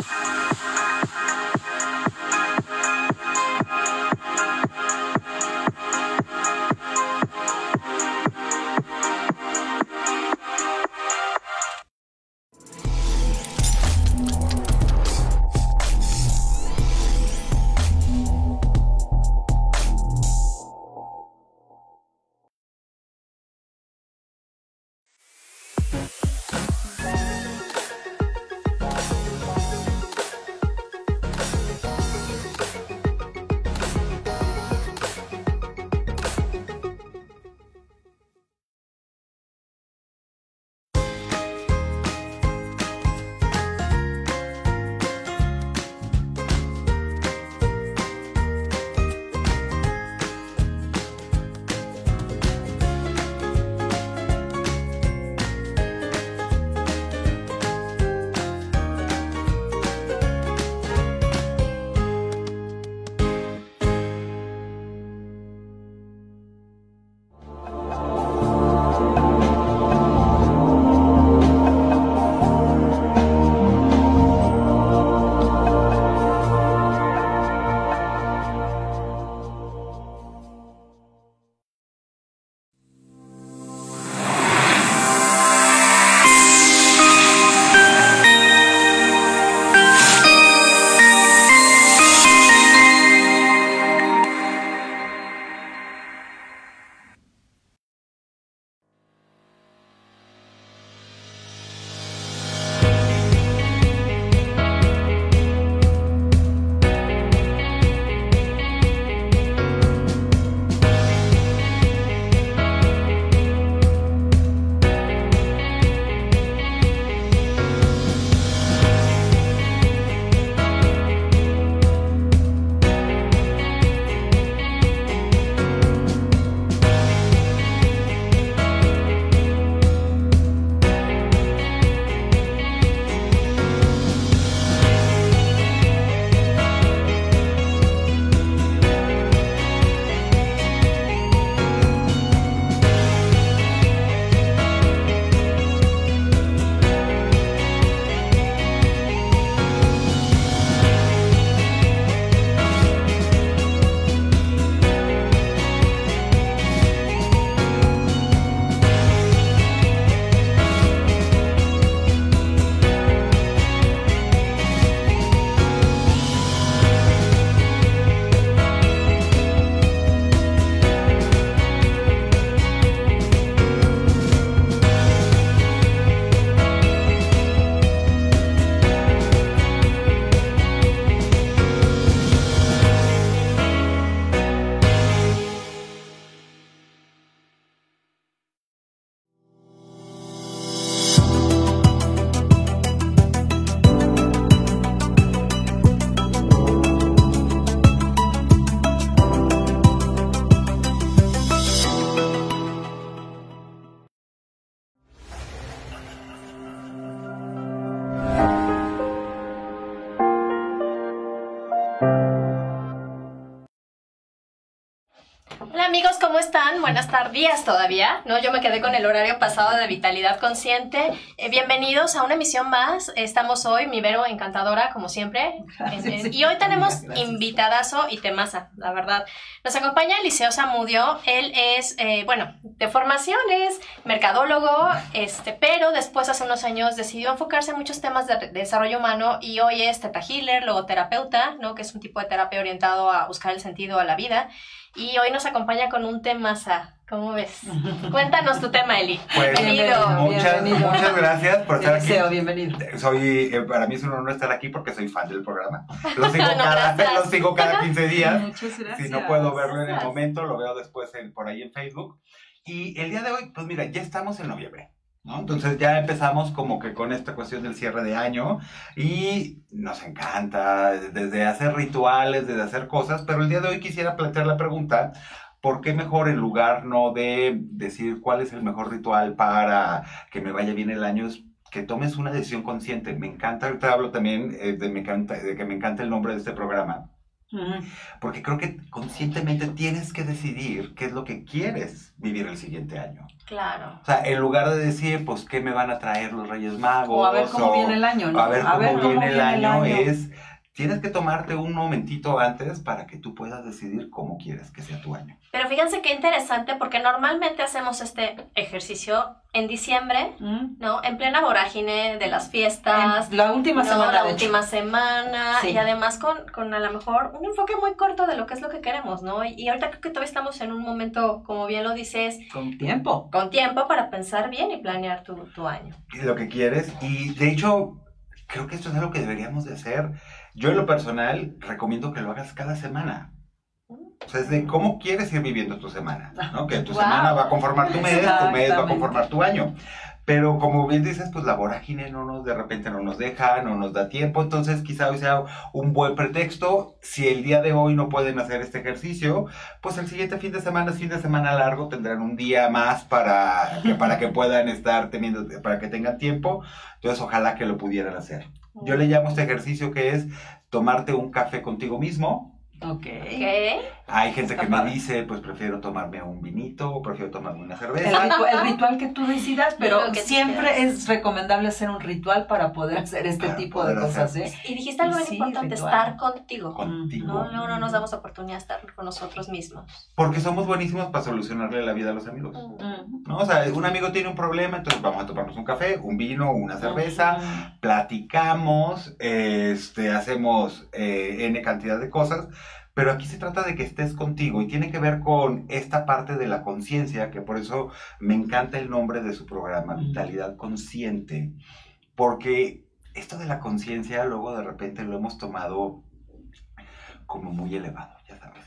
you buenas tardes todavía, ¿no? Yo me quedé con el horario pasado de Vitalidad Consciente. Eh, bienvenidos a una emisión más. Estamos hoy, mi Vero encantadora, como siempre. y hoy tenemos invitadazo y temaza, la verdad. Nos acompaña Eliseo Zamudio. Él es, eh, bueno, de formación es mercadólogo, este, pero después hace unos años decidió enfocarse en muchos temas de, desarrollo humano y hoy es teta healer, logoterapeuta, ¿no? Que es un tipo de terapia orientado a buscar el sentido a la vida. Y hoy nos acompaña con un tema, ¿cómo ves? Cuéntanos tu tema, Eli. Pues, bienvenido. Muchas, muchas gracias por estar aquí. bienvenido. Soy, eh, para mí es un honor estar aquí porque soy fan del programa. Lo sigo, cada, sigo cada 15 días. Muchas gracias. Si no puedo verlo en el momento, lo veo después por ahí en Facebook. Y el día de hoy, pues mira, ya estamos en noviembre. Entonces ya empezamos como que con esta cuestión del cierre de año y nos encanta desde hacer rituales, desde hacer cosas, pero el día de hoy quisiera plantear la pregunta, ¿por qué mejor en lugar no de decir cuál es el mejor ritual para que me vaya bien el año? Es que tomes una decisión consciente. Me encanta, ahorita hablo también eh, de, me encanta, de que me encanta el nombre de este programa Porque creo que conscientemente tienes que decidir qué es lo que quieres vivir el siguiente año. Claro. O sea, en lugar de decir, pues, ¿qué me van a traer los Reyes Magos? O a ver cómo viene el año, ¿no? A ver cómo, viene, el, año, es tienes que tomarte un momentito antes para que tú puedas decidir cómo quieres que sea tu año. Pero fíjense qué interesante porque normalmente hacemos este ejercicio en diciembre, mm. ¿no? En plena vorágine de las fiestas. la última semana. La última semana. Y además con, con, a lo mejor un enfoque muy corto de lo que es lo que queremos, ¿no? Y, ahorita creo que todavía estamos en un momento, como bien lo dices. Con tiempo. Con tiempo para pensar bien y planear tu, tu año. Lo que quieres. Y de hecho, creo que esto es algo que deberíamos de hacer yo en lo personal recomiendo que lo hagas cada semana. O sea, es de cómo quieres ir viviendo tu semana, ¿no? Que tu semana va a conformar tu mes, tu mes va a conformar tu año. Pero como bien dices, pues la vorágine no nos, de repente no nos deja, no nos da tiempo, entonces quizá hoy sea un buen pretexto. Si el día de hoy no pueden hacer este ejercicio, pues el siguiente fin de semana es fin de semana largo, tendrán un día más para para que puedan estar teniendo, para que tengan tiempo. Entonces ojalá que lo pudieran hacer. Yo le llamo este ejercicio que es tomarte un café contigo mismo Ok. Hay gente que me dice, pues prefiero tomarme un vinito o prefiero tomarme una cerveza. El, ritual, que tú decidas, pero siempre es recomendable hacer un ritual para poder hacer este tipo de cosas. ¿eh? Y dijiste algo muy importante, estar contigo. Contigo. No, no, no nos damos oportunidad de estar con nosotros mismos. Porque somos buenísimos para solucionarle la vida a los amigos. Mm. ¿No? O sea, un amigo tiene un problema, entonces vamos a tomarnos un café, un vino, una cerveza, platicamos, este, hacemos eh, N cantidad de cosas pero aquí se trata de que estés contigo y tiene que ver con esta parte de la conciencia, que por eso me encanta el nombre de su programa, Vitalidad Consciente, porque esto de la conciencia luego de repente lo hemos tomado como muy elevado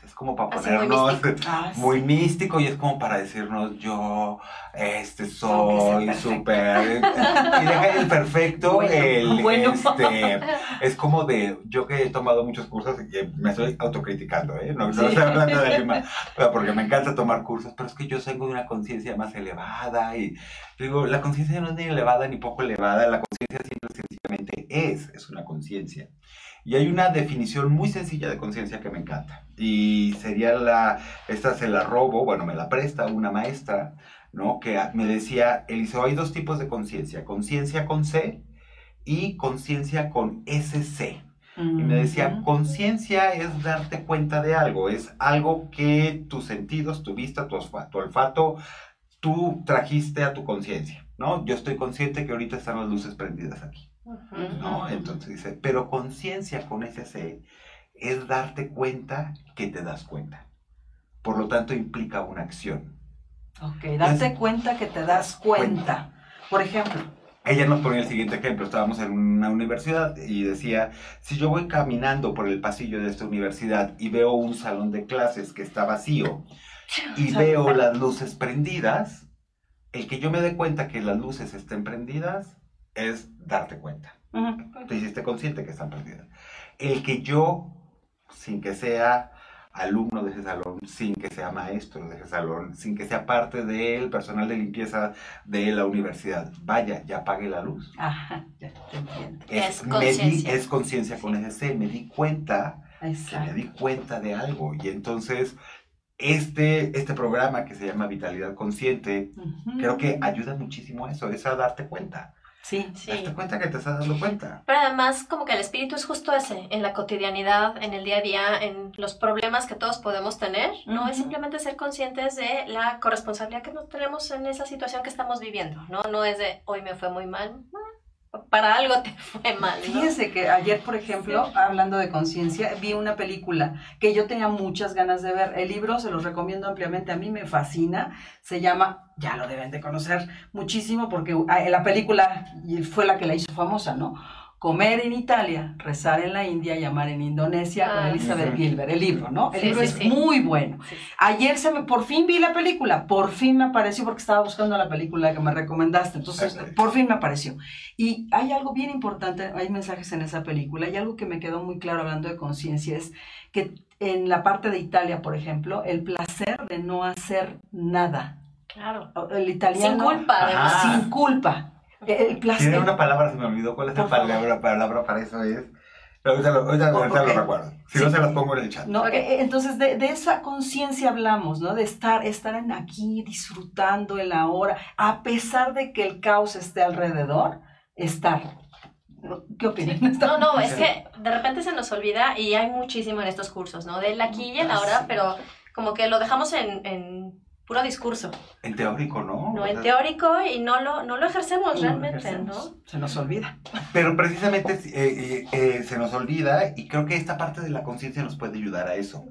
es como para ponernos muy, místico. y es como para decirnos yo este soy súper y deja el perfecto el este es como de yo que he tomado muchos cursos y me estoy autocriticando ¿eh? no, estoy hablando de alguien porque me encanta tomar cursos pero es que yo tengo una conciencia más elevada y digo la conciencia no es ni elevada ni poco elevada la conciencia sencillamente es es una conciencia y hay una definición muy sencilla de conciencia que me encanta. Y sería la, esta se la robo, bueno, me la presta una maestra, ¿no? Que me decía, Eliseo, hay dos tipos de conciencia, conciencia con C y conciencia con SC. Y me decía, conciencia es darte cuenta de algo, es algo que tus sentidos, tu vista, tu olfato, olfato tú trajiste a tu conciencia, ¿no? Yo estoy consciente que ahorita están las luces prendidas aquí. ¿No? Entonces dice, pero conciencia con ese C es darte cuenta que te das cuenta. Por lo tanto, implica una acción. Ok, darte cuenta que te das cuenta. Por ejemplo. Ella nos ponía el siguiente ejemplo. Estábamos en una universidad y decía, si yo voy caminando por el pasillo de esta universidad y veo un salón de clases que está vacío y veo las luces prendidas, el que yo me dé cuenta que las luces estén prendidas es darte cuenta. Te hiciste consciente que están perdidas. El que yo, sin que sea alumno de ese salón, sin que sea maestro de ese salón, sin que sea parte del personal de limpieza de la universidad, vaya, ya apague la luz. Ajá, ya te entiendo. Es, conciencia. Es conciencia con ese C. Me di cuenta, me di cuenta de algo. Y entonces, este, este programa que se llama Vitalidad Consciente, creo que ayuda muchísimo a eso, es a darte cuenta. Sí, sí. Date cuenta que te estás dando cuenta. Pero además, como que el espíritu es justo ese, en la cotidianidad, en el día a día, en los problemas que todos podemos tener, ¿no? Es simplemente ser conscientes de la corresponsabilidad que nos tenemos en esa situación que estamos viviendo, ¿no? No es de, hoy me fue muy mal, para algo te fue mal. ¿no? Fíjese que ayer, por ejemplo, hablando de conciencia, vi una película que yo tenía muchas ganas de ver. El libro se los recomiendo ampliamente, a mí me fascina. Se llama, ya lo deben de conocer muchísimo porque ah, la película fue la que la hizo famosa, ¿no? Comer en Italia, rezar en la India y amar en Indonesia con ah, Elizabeth Gilbert, el libro, ¿no? El libro es muy bueno. Ayer se me, por fin vi la película, por fin me apareció porque estaba buscando la película que me recomendaste, entonces por fin me apareció. Y hay algo bien importante, hay mensajes en esa película y algo que me quedó muy claro hablando de conciencia es que en la parte de Italia, por ejemplo, el placer de no hacer nada. Claro. El italiano. Sin culpa, además. Sin culpa. El placer. Tiene una palabra, se me olvidó cuál es la palabra, palabra para eso, es ahorita lo, recuerdo. Si no, se las pongo en el chat. No, eh, entonces, de, de esa conciencia hablamos, ¿no? De estar, estar en aquí, disfrutando el ahora, a pesar de que el caos esté alrededor, estar. ¿Qué opinas? No, no, es que de repente se nos olvida y hay muchísimo en estos cursos, ¿no? Del aquí y el ahora, pero como que lo dejamos en, en puro discurso. En teórico, ¿no? No, en teórico y no lo, no lo ejercemos realmente, ¿no? Se nos olvida. Pero precisamente eh, eh, eh, se nos olvida y creo que esta parte de la conciencia nos puede ayudar a eso.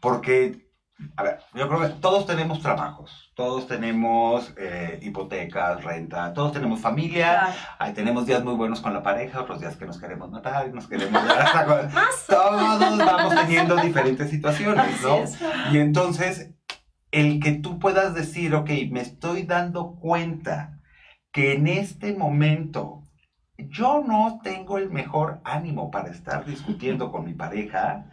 Porque, a ver, yo creo que todos tenemos trabajos, todos tenemos hipotecas, renta, todos tenemos familia, tenemos días muy buenos con la pareja, otros días que nos queremos matar, nos queremos... todos vamos teniendo diferentes situaciones, ¿no? Y entonces el que tú puedas decir, ok, me estoy dando cuenta que en este momento yo no tengo el mejor ánimo para estar discutiendo con mi pareja,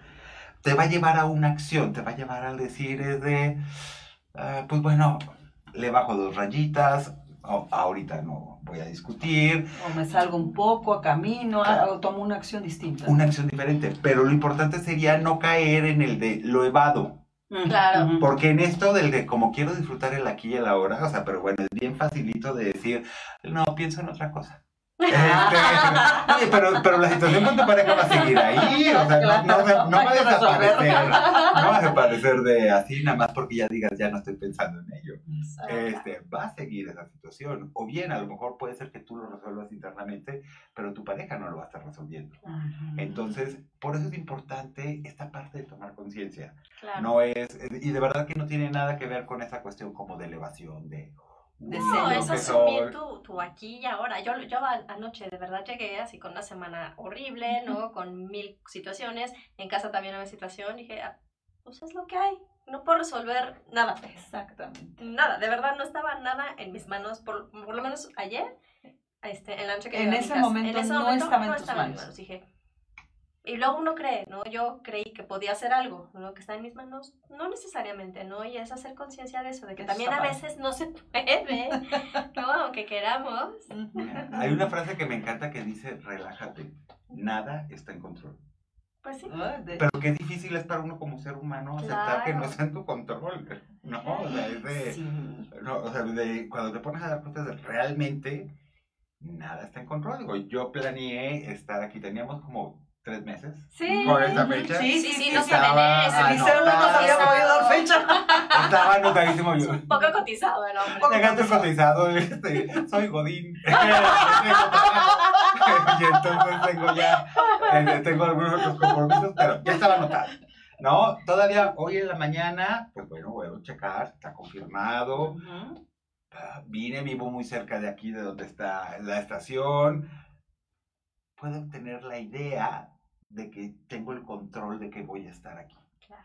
te va a llevar a una acción, te va a llevar al decir es de, ah, pues bueno, le bajo dos rayitas, ahorita no voy a discutir. O me salgo un poco a camino, o tomo una acción distinta. Una acción diferente, pero lo importante sería no caer en el de lo evado. Claro. Porque en esto del de como quiero disfrutar el aquí y el ahora, o sea, pero bueno, es bien facilito de decir, no, pienso en otra cosa. Este, pero, pero la situación con tu pareja va a seguir ahí, o sea, no, no, no, va a desaparecer, no va a desaparecer de así nada más porque ya digas, ya no estoy pensando en ello. Este, va a seguir esa situación, o bien a lo mejor puede ser que tú lo resuelvas internamente, pero tu pareja no lo va a estar resolviendo. Entonces, por eso es importante esta parte de tomar conciencia. No es, y de verdad que no tiene nada que ver con esa cuestión como de elevación, de no, es asumir tu, tu, aquí y ahora. Yo, yo anoche de verdad llegué así con una semana horrible, ¿no? Con mil situaciones. En casa también había situación. Dije, ah, pues es lo que hay. No puedo resolver nada. Exactamente. Nada, de verdad no estaba nada en mis manos. Por, por lo menos ayer, este, en la noche que en ese, momento, en ese momento no estaba en tus manos. En manos. Dije, y luego uno cree, ¿no? Yo creí que podía hacer algo, ¿no? Que está en mis manos, no necesariamente, ¿no? Y es hacer conciencia de eso, de que también a veces no se puede, ¿no? Aunque queramos. Hay una frase que me encanta que dice, relájate, nada está en control. Pues sí. Ah, Pero qué difícil es para uno como ser humano aceptar que no está en tu control, ¿no? O sea, es de, no, o sea, de, cuando te pones a dar cuenta de realmente nada está en control. Digo, yo planeé estar aquí, teníamos como tres meses. Sí. Por esta fecha. Sí, sí, sí, no estaba se Liceo no dar fecha. Estaba anotadísimo yo. Un poco cotizado el hombre. Llegaste cotizado, este, soy Godín. y entonces tengo ya, eh, tengo algunos otros compromisos, pero ya estaba anotado. No, todavía hoy en la mañana, pues bueno, voy a checar, está confirmado. Ah, vine, vivo muy cerca de aquí, de donde está la estación puedo tener la idea de que tengo el control de que voy a estar aquí. Claro.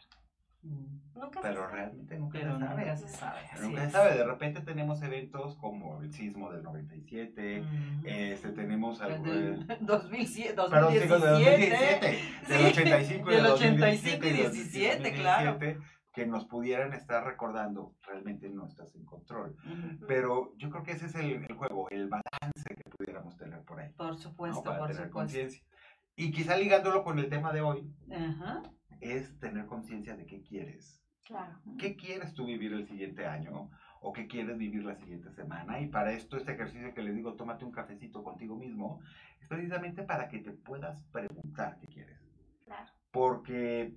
Mm. Nunca pero realmente nunca, se sabe. nunca se sabe. Nunca se sabe. De repente tenemos eventos como el sismo del 97, este, tenemos algo del 2007, 2017, pero, digo, del 2017, del 85 y del 85 y 17, claro que nos pudieran estar recordando, realmente no estás en control. Pero yo creo que ese es el, juego, el balance que pudiéramos tener por ahí. Por supuesto, Para tener conciencia. Y quizá ligándolo con el tema de hoy, es tener conciencia de qué quieres. Claro. ¿Qué quieres tú vivir el siguiente año? ¿O qué quieres vivir la siguiente semana? Y para esto, este ejercicio que les digo, tómate un cafecito contigo mismo, es precisamente para que te puedas preguntar qué quieres. Claro. Porque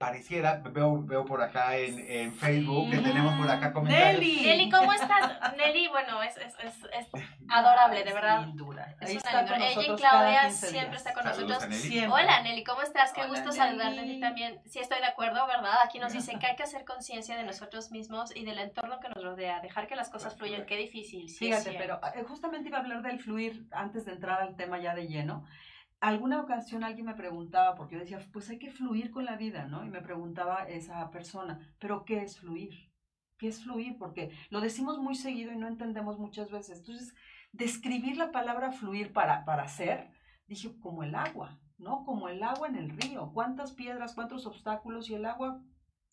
pareciera, veo, veo por acá en, en Facebook que tenemos por acá comentarios. Nelly, Nelly ¿cómo estás? Nelly, bueno, es, es, es, es adorable, de verdad. Es una lindura. Ella y Claudia siempre está con nosotros. Hola Nelly, ¿cómo estás? Qué gusto saludarte a ti también. Sí, estoy de acuerdo, ¿verdad? Aquí nos dicen que hay que hacer conciencia de nosotros mismos y del entorno que nos rodea, dejar que las cosas fluyan. Qué difícil. Sí, Fíjate, pero eh, justamente iba a hablar del fluir antes de entrar al tema ya de lleno alguna ocasión alguien me preguntaba, porque yo decía, pues hay que fluir con la vida, ¿no? Y me preguntaba esa persona, ¿pero qué es fluir? ¿Qué es fluir? Porque lo decimos muy seguido y no entendemos muchas veces. Entonces, describir la palabra fluir para, para ser, dije, como el agua, ¿no? Como el agua en el río. ¿Cuántas piedras, cuántos obstáculos y el agua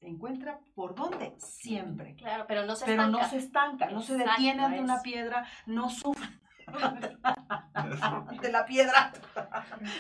encuentra por dónde? Siempre. Claro, pero no se pero estanca. no se estanca, no se detiene ante una piedra, no sufre de la piedra.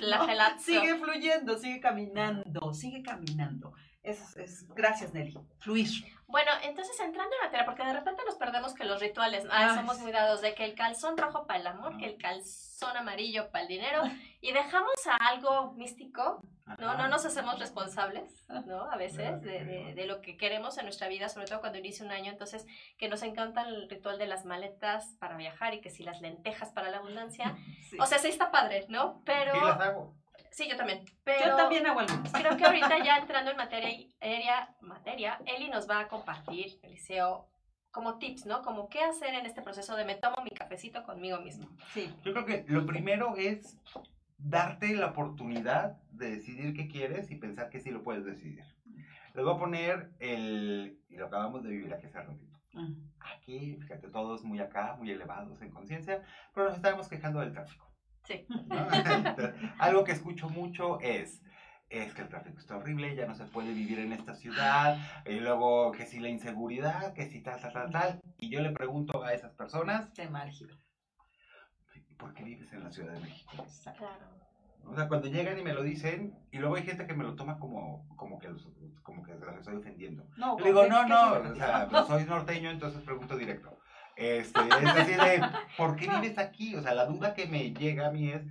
La Sigue fluyendo, sigue caminando, sigue caminando. Es, es, gracias, Nelly. Fluir. Bueno, entonces entrando en materia, porque de repente nos perdemos que los rituales, ah, somos muy dados de que el calzón rojo para el amor, que el calzón amarillo para el dinero, y dejamos a algo místico, ¿no? No nos hacemos responsables, ¿no? A veces de, de, de, lo que queremos en nuestra vida, sobre todo cuando inicia un año, entonces que nos encanta el ritual de las maletas para viajar y que si las lentejas para la abundancia, o sea, sí está padre, ¿no? Pero... las hago. Sí, yo también. Pero yo también hago Creo que ahorita ya entrando en materia, materia, Eli nos va a compartir, Eliseo, como tips, ¿no? Como qué hacer en este proceso de me tomo mi cafecito conmigo mismo. Sí. Yo creo que lo primero es darte la oportunidad de decidir qué quieres y pensar que sí lo puedes decidir. Les voy a poner el, y lo acabamos de vivir aquí hace ratito. Aquí, fíjate, todos muy acá, muy elevados en conciencia, pero nos estábamos quejando del tráfico. Sí. Algo que escucho mucho es, es que el tráfico está horrible, ya no se puede vivir en esta ciudad, y luego que si la inseguridad, que si tal, tal, tal, tal. Y yo le pregunto a esas personas... ¿Por qué vives en la Ciudad de México? Claro. O sea, cuando llegan y me lo dicen, y luego hay gente que me lo toma como, como que los, como que los estoy ofendiendo. No, le digo, no, no, o sea, soy norteño, entonces pregunto directo. Este, es así de, ¿por qué vives aquí? O sea, la duda que me llega a mí es,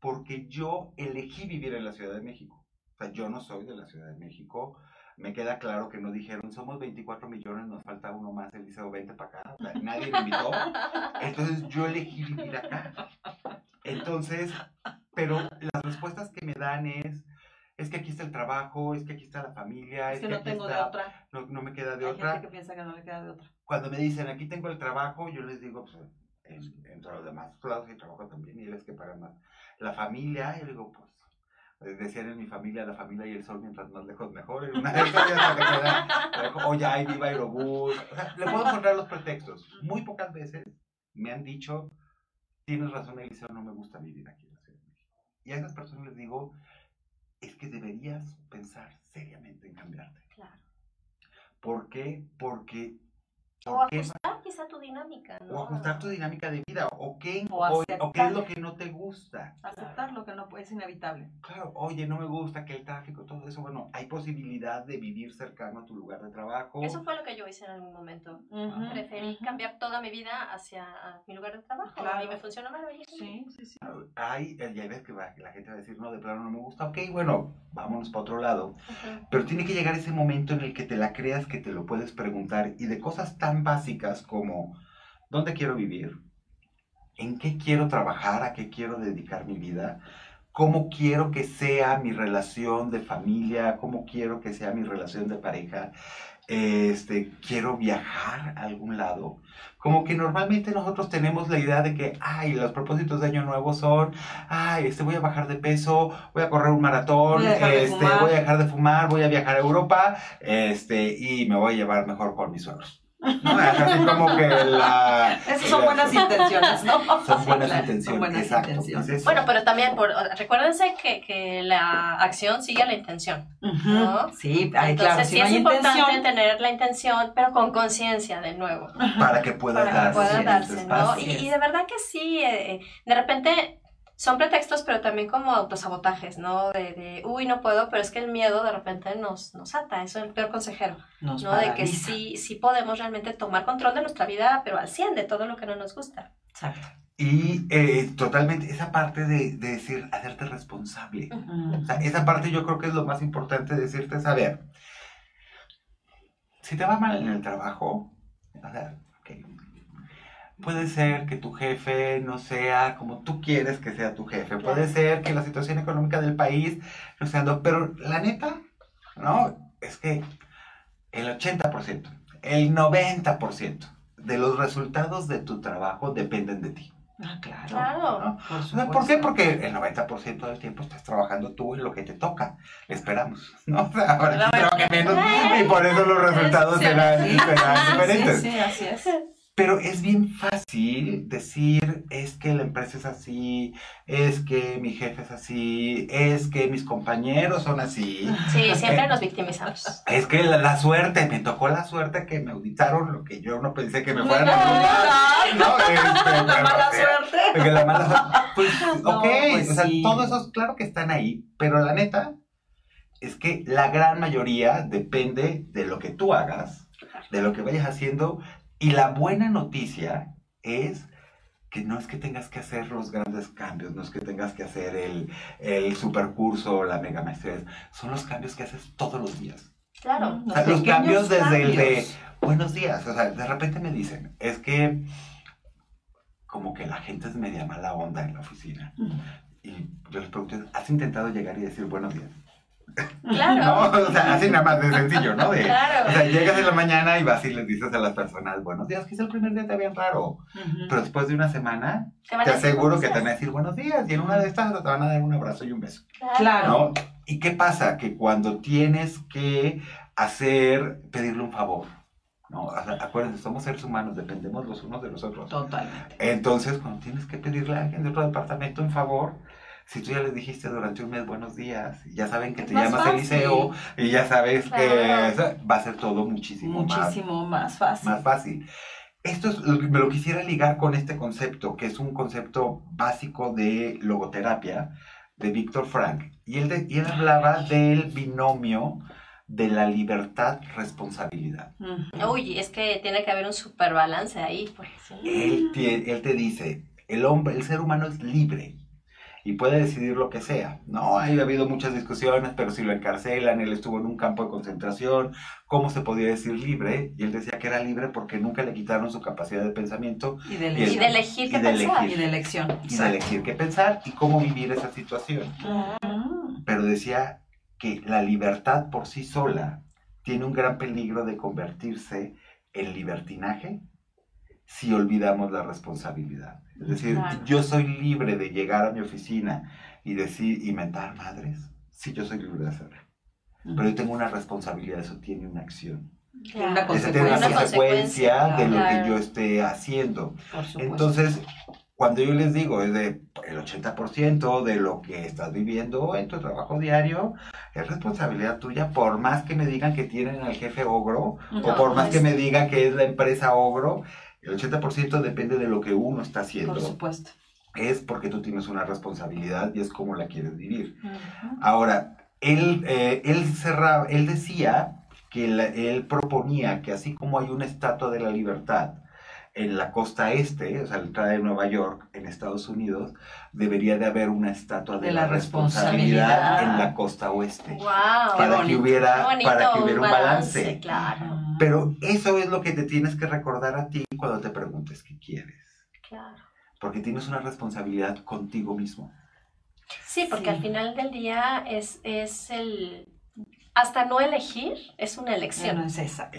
porque yo elegí vivir en la Ciudad de México. O sea, yo no soy de la Ciudad de México. Me queda claro que no dijeron, somos 24 millones, nos falta uno más, Eliseo, 20 para acá. O sea, nadie me invitó. Entonces yo elegí vivir acá. Entonces, pero las respuestas que me dan es, es que aquí está el trabajo, es que aquí está la familia. Es, que, no tengo de otra. No, no, me queda de Hay otra. Gente que piensa que no le queda de otra. Cuando me dicen, aquí tengo el trabajo, yo les digo, pues, en, en todos los demás lados hay trabajo también, y es que pagan más. La familia, yo digo, pues, eh, decían en mi familia, la familia y el sol, mientras más lejos mejor. En una o ya hay viva aerobús. O sea, le puedo encontrar los pretextos. Muy pocas veces me han dicho, tienes razón, Eliseo, no me gusta vivir aquí en la Ciudad de México. Y a esas personas les digo, es que deberías pensar seriamente en cambiarte. Claro. ¿Por qué? Porque o ajustar quizá tu dinámica, ¿no? O ajustar tu dinámica de vida, o qué, o, qué es lo que no te gusta. Aceptar lo que no es inevitable. Claro, oye, no me gusta que el tráfico, todo eso, bueno, hay posibilidad de vivir cercano a tu lugar de trabajo. Eso fue lo que yo hice en algún momento. Preferí cambiar toda mi vida hacia mi lugar de trabajo. Claro. Y me funcionó maravilloso. Sí, sí, sí. Hay, ya ves que la gente va a decir, no, de plano no me gusta, ok, bueno, vámonos para otro lado. Pero tiene que llegar ese momento en el que te la creas, que te lo puedes preguntar y de cosas tan básicas como ¿dónde quiero vivir? ¿En qué quiero trabajar? ¿A qué quiero dedicar mi vida? ¿Cómo quiero que sea mi relación de familia? ¿Cómo quiero que sea mi relación de pareja? Este, quiero viajar a algún lado. Como que normalmente nosotros tenemos la idea de que, ay, los propósitos de año nuevo son, ay, este, voy a bajar de peso, voy a correr un maratón, voy a este, voy a dejar de fumar, voy a viajar a Europa, este, y me voy a llevar mejor con mis suegros. No, es así como que la... Esas son buenas intenciones, ¿no? Son buenas intenciones, son buenas exacto. Intenciones. Bueno, pero también, por, recuérdense que, que la acción sigue a la intención, ¿no? Sí, Entonces, claro, sí es importante tener la intención, pero con conciencia, de nuevo. Para que pueda Para darse. Que pueda darse ¿no? Y, y, de verdad que sí, eh, de repente son pretextos, pero también como autosabotajes, ¿no? De, de, uy, no puedo, pero es que el miedo de repente nos, nos ata, eso es el peor consejero, ¿no? De que sí, sí podemos realmente tomar control de nuestra vida, pero al 100 de todo lo que no nos gusta. Exacto. Y eh, totalmente, esa parte de, de, decir, hacerte responsable. O sea, esa parte yo creo que es lo más importante, decirte, saber, si te va mal en el trabajo, o sea, Puede ser que tu jefe no sea como tú quieres que sea tu jefe. Puede ser que la situación económica del país no sea... Pero la neta, ¿no? Es que el 80%, el 90% de los resultados de tu trabajo dependen de ti. Ah, claro. claro. Por, ¿Por, qué? Porque el 90% del tiempo estás trabajando tú en lo que te toca. Esperamos, ¿no? ahora sí menos y por eso los resultados serán, serán diferentes. Sí, sí, así es. Pero es bien fácil decir, es que la empresa es así, es que mi jefe es así, es que mis compañeros son así. Sí, siempre nos victimizamos. Es que la, suerte, me tocó la suerte que me auditaron lo que yo no pensé que me fueran a auditar. No, este, la mala suerte. la mala suerte. Pues, ok, pues o sea, todo eso, claro que están ahí, pero la neta es que la gran mayoría depende de lo que tú hagas, de lo que vayas haciendo, y la buena noticia es que no es que tengas que hacer los grandes cambios, no es que tengas que hacer el, el supercurso, la mega maestría, son los cambios que haces todos los días. Claro. O sea, los cambios desde el de buenos días, o sea, de repente me dicen, es que como que la gente es media mala onda en la oficina. Y yo les pregunto, ¿has intentado llegar y decir buenos días? Claro. no, o sea, así nada más de sencillo, ¿no? claro. O sea, llegas en la mañana y vas y les dices a las personas, buenos días, que es el primer día te bien raro. Pero después de una semana, te, aseguro que te van a decir buenos días y en una de estas te van a dar un abrazo y un beso. Claro. ¿Y qué pasa? Que cuando tienes que hacer, pedirle un favor, ¿no? acuérdense, somos seres humanos, dependemos los unos de los otros. Totalmente. Entonces, cuando tienes que pedirle a alguien de otro departamento un favor, si tú ya les dijiste durante un mes buenos días, ya saben que te llamas Eliseo y ya sabes que va a ser todo muchísimo, muchísimo más, fácil. Más fácil. Esto es, me lo quisiera ligar con este concepto, que es un concepto básico de logoterapia de Víctor Frank. Y él, y él hablaba del binomio de la libertad responsabilidad. Uy, es que tiene que haber un super balance ahí. Pues, él, él te dice, el hombre, el ser humano es libre y puede decidir lo que sea. No, ha habido muchas discusiones, pero si lo encarcelan, él estuvo en un campo de concentración, ¿cómo se podía decir libre? Y él decía que era libre porque nunca le quitaron su capacidad de pensamiento. Y de, elegir qué pensar. y de elección. Y de elegir qué pensar y cómo vivir esa situación. Pero decía que la libertad por sí sola tiene un gran peligro de convertirse en libertinaje si olvidamos la responsabilidad. Es decir, yo soy libre de llegar a mi oficina y decir, inventar madres. Sí, yo soy libre de hacerlo. Pero yo tengo una responsabilidad, eso tiene una acción. Una consecuencia, tiene una consecuencia de lo que yo esté haciendo. Entonces, cuando yo les digo, es de el 80% de lo que estás viviendo en tu trabajo diario, es responsabilidad tuya, por más que me digan que tienen al jefe ogro, o por más que me digan que es la empresa ogro, el 80% depende de lo que uno está haciendo. Por supuesto. Es porque tú tienes una responsabilidad y es como la quieres vivir. Ahora, él, eh, él, cerraba, él decía que él proponía que así como hay una estatua de la libertad, en la costa este, o sea, la entrada de Nueva York, en Estados Unidos, debería de haber una estatua de, la, responsabilidad, en la costa oeste. para, que hubiera, para que hubiera un balance. Claro. Pero eso es lo que te tienes que recordar a ti cuando te preguntes qué quieres. Claro. Porque tienes una responsabilidad contigo mismo. Sí, porque al final del día es, es el hasta no elegir es una elección. No es esa.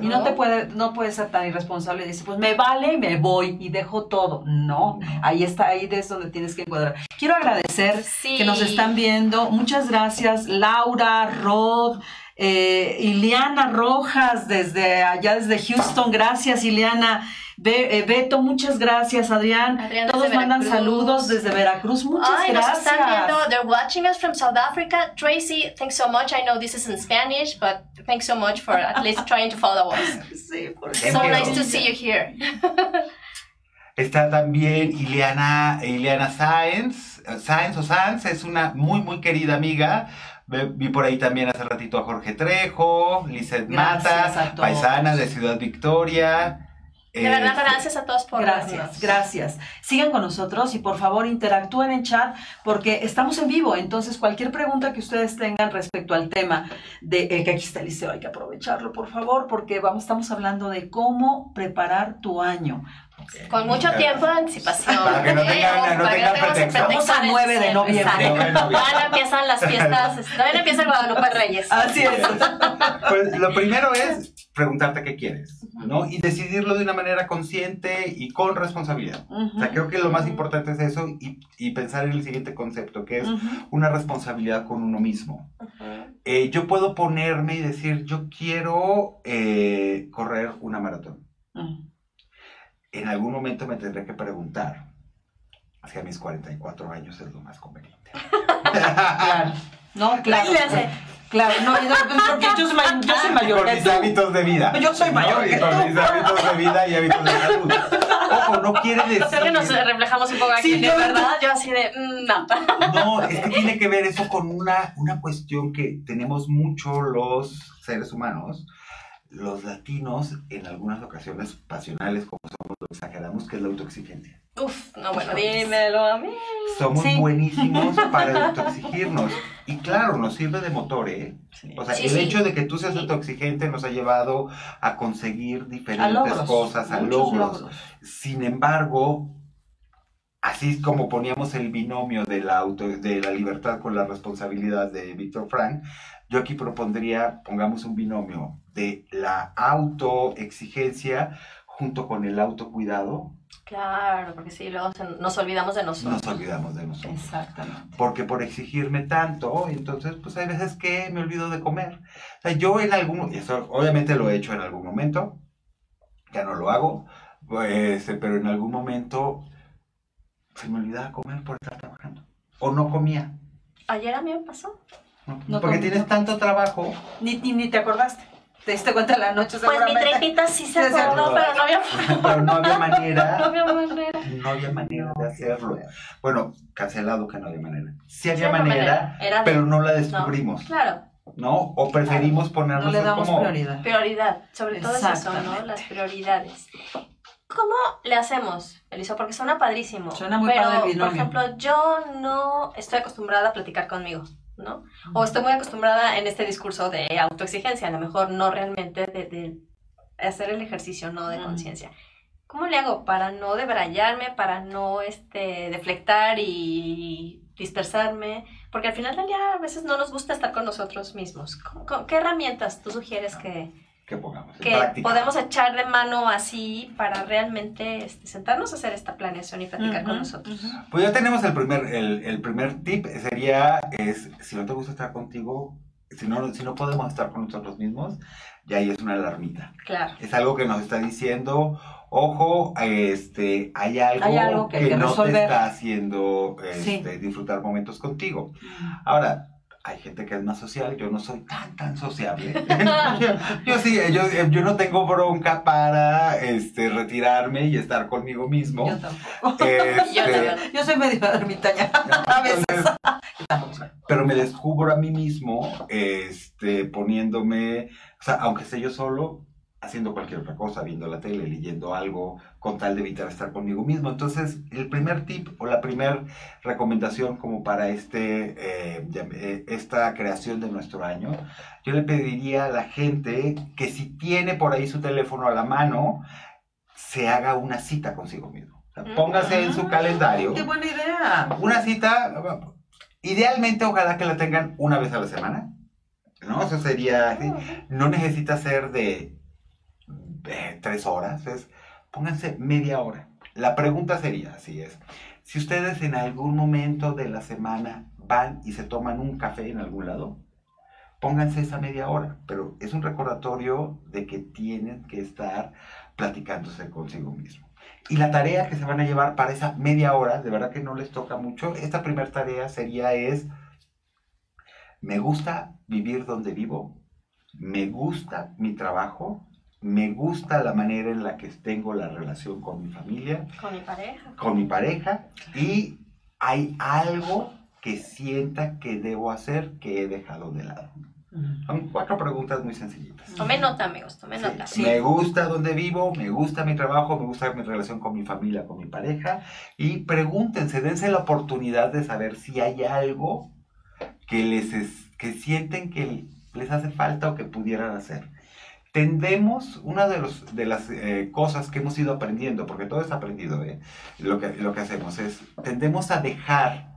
y no, te puede, no puedes ser tan irresponsable y decir, pues me vale, me voy y dejo todo. No, ahí está, ahí es donde tienes que encuadrar. Quiero agradecer que nos están viendo. Muchas gracias, Laura, Rod. Eh, Ileana Rojas desde allá desde Houston, gracias Ileana. Be, eh, Beto, muchas gracias, Adrián. Adrián Todos mandan saludos desde Veracruz. Muchas Ay, gracias. Nos están viendo. They're watching us from South Africa. Tracy, thanks so much. I know this is in Spanish, but thanks so much for at least trying to follow us. Sí, so nice to see you here. Está también Ileana, Ileana Sáenz, Sáenz o Sáenz, es una muy, muy querida amiga. Vi por ahí también hace ratito a Jorge Trejo, Lizeth Mata, paisana de Ciudad Victoria. De verdad, este, gracias a todos por Gracias, gracias. Sigan con nosotros y por favor interactúen en chat porque estamos en vivo. Entonces, cualquier pregunta que ustedes tengan respecto al tema de eh, que aquí está el liceo, hay que aprovecharlo, por favor, porque vamos, estamos hablando de cómo preparar tu año. Con mucho tiempo de anticipación. Para que no ¿eh? tengan, no tengan pretexto. Estamos a 9 de noviembre. Todavía empiezan las fiestas, todavía empieza el Guadalupe Reyes. Así es. Pues lo primero es preguntarte qué quieres, ¿no? Y decidirlo de una manera consciente y con responsabilidad. O sea, creo que lo más importante es eso y, y pensar en el siguiente concepto, que es una responsabilidad con uno mismo. Eh, yo puedo ponerme y decir, yo quiero eh, correr una maratón. En algún momento me tendré que preguntar, hacia mis 44 años es lo más conveniente. claro. No, claro. Claro, no, porque yo soy, yo soy mayor. Por mis hábitos de vida. Yo soy mayor. ¿no? Y por mis hábitos de vida y hábitos de salud. ojo, no quiere decir. Creo que nos reflejamos un poco aquí, de verdad. Yo así de, mm, no. No, es que tiene que ver eso con una, una cuestión que tenemos mucho los seres humanos, los latinos, en algunas ocasiones pasionales, como somos, lo exageramos, que es la autoexigencia. Uf, no, bueno, dímelo a mí. Somos buenísimos para autoexigirnos. Y claro, nos sirve de motor, ¿eh? O sea, el hecho de que tú seas autoexigente nos ha llevado a conseguir diferentes cosas, a logros. Sin embargo, así como poníamos el binomio de la, auto, de la libertad con la responsabilidad de Víctor Frank, yo aquí propondría, pongamos un binomio de la autoexigencia junto con el autocuidado Claro, porque sí, luego nos olvidamos de nosotros. Nos olvidamos de nosotros. Exactamente. Porque por exigirme tanto, entonces, pues hay veces que me olvido de comer. O sea, yo en algún, y eso obviamente lo he hecho en algún momento, ya no lo hago, pues, pero en algún momento se me olvidaba comer por estar trabajando. O no comía. Ayer a mí me pasó. No, porque tienes tanto trabajo. Ni, ni, ni te acordaste. ¿Te diste cuenta la noche Pues mi trepita sí se acordó, pero no había Pero no había manera. no había manera. No había manera de hacerlo. Bueno, cancelado que no había manera. Sí había manera, pero no la descubrimos. claro. ¿No? O preferimos ponernos no le damos prioridad. Prioridad, sobre todo eso, ¿no? Las prioridades. ¿Cómo le hacemos, Elisa? Porque suena padrísimo. Suena muy pero, padre Por ejemplo, yo no estoy acostumbrada a platicar conmigo. ¿No? O estoy muy acostumbrada en este discurso de autoexigencia, a lo mejor no realmente de, hacer el ejercicio, no de conciencia. ¿Cómo le hago para no debrayarme, para no este, deflectar y dispersarme? Porque al final del día a veces no nos gusta estar con nosotros mismos. ¿Qué herramientas tú sugieres que, que pongamos. que podemos echar de mano así para realmente este, sentarnos a hacer esta planeación y platicar con nosotros. Pues ya tenemos el primer, el, primer tip, sería, es, si no te gusta estar contigo, si no, si no podemos estar con nosotros mismos, ya ahí es una alarmita. Claro. Es algo que nos está diciendo, ojo, este, hay algo, que, no te está haciendo este, disfrutar momentos contigo. Ahora, hay gente que es más social, yo no soy tan, tan sociable. yo, sí, yo, no tengo bronca para este, retirarme y estar conmigo mismo. Yo tampoco. Este, yo, soy medio ermitaña a veces. pero me descubro a mí mismo este, poniéndome, o sea, aunque esté yo solo, haciendo cualquier otra cosa, viendo la tele, leyendo algo, con tal de evitar estar conmigo mismo. Entonces, el primer tip o la primera recomendación como para este, eh, eh, esta creación de nuestro año, yo le pediría a la gente que si tiene por ahí su teléfono a la mano, se haga una cita consigo mismo. póngase en su ah, calendario. ¡Qué buena idea! Una cita, idealmente ojalá que la tengan una vez a la semana. ¿no? Eso sería, no necesita ser de eh, tres horas, es, pónganse media hora. La pregunta sería, así es, si ustedes en algún momento de la semana van y se toman un café en algún lado, pónganse esa media hora, pero es un recordatorio de que tienen que estar platicándose consigo mismo. Y la tarea que se van a llevar para esa media hora, de verdad que no les toca mucho, esta primera tarea sería es, me gusta vivir donde vivo, me gusta mi trabajo, me gusta la manera en la que tengo la relación con mi familia. Con mi pareja. Con mi pareja. Y hay algo que sienta que debo hacer que he dejado de lado. Son cuatro preguntas muy sencillitas. Tome nota, amigos, tome nota. Me gusta donde vivo, me gusta mi trabajo, me gusta mi relación con mi familia, con mi pareja. Y pregúntense, dense la oportunidad de saber si hay algo que les que sienten que les hace falta o que pudieran hacer tendemos, una de, los, de las eh, cosas que hemos ido aprendiendo, porque todo es aprendido, ¿eh? lo, que, lo que hacemos es, tendemos a dejar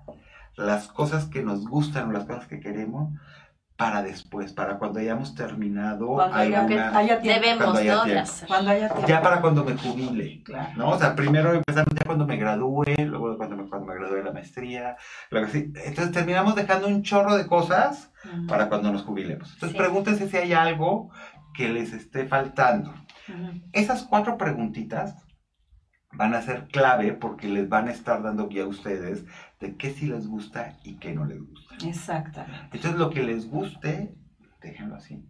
las cosas que nos gustan o las cosas que queremos para después, para cuando hayamos terminado cuando haya, Debemos, cuando haya tiempo. Cuando haya tiempo. Ya para cuando me jubile, claro. ¿no? O sea, primero empezamos ya cuando me gradúe, luego cuando me, cuando me gradúe la maestría, luego así. Entonces terminamos dejando un chorro de cosas para cuando nos jubilemos. Entonces pregúntense si hay algo que les esté faltando. Esas cuatro preguntitas van a ser clave porque les van a estar dando guía a ustedes de qué sí les gusta y qué no les gusta. Exactamente. Entonces lo que les guste, déjenlo así.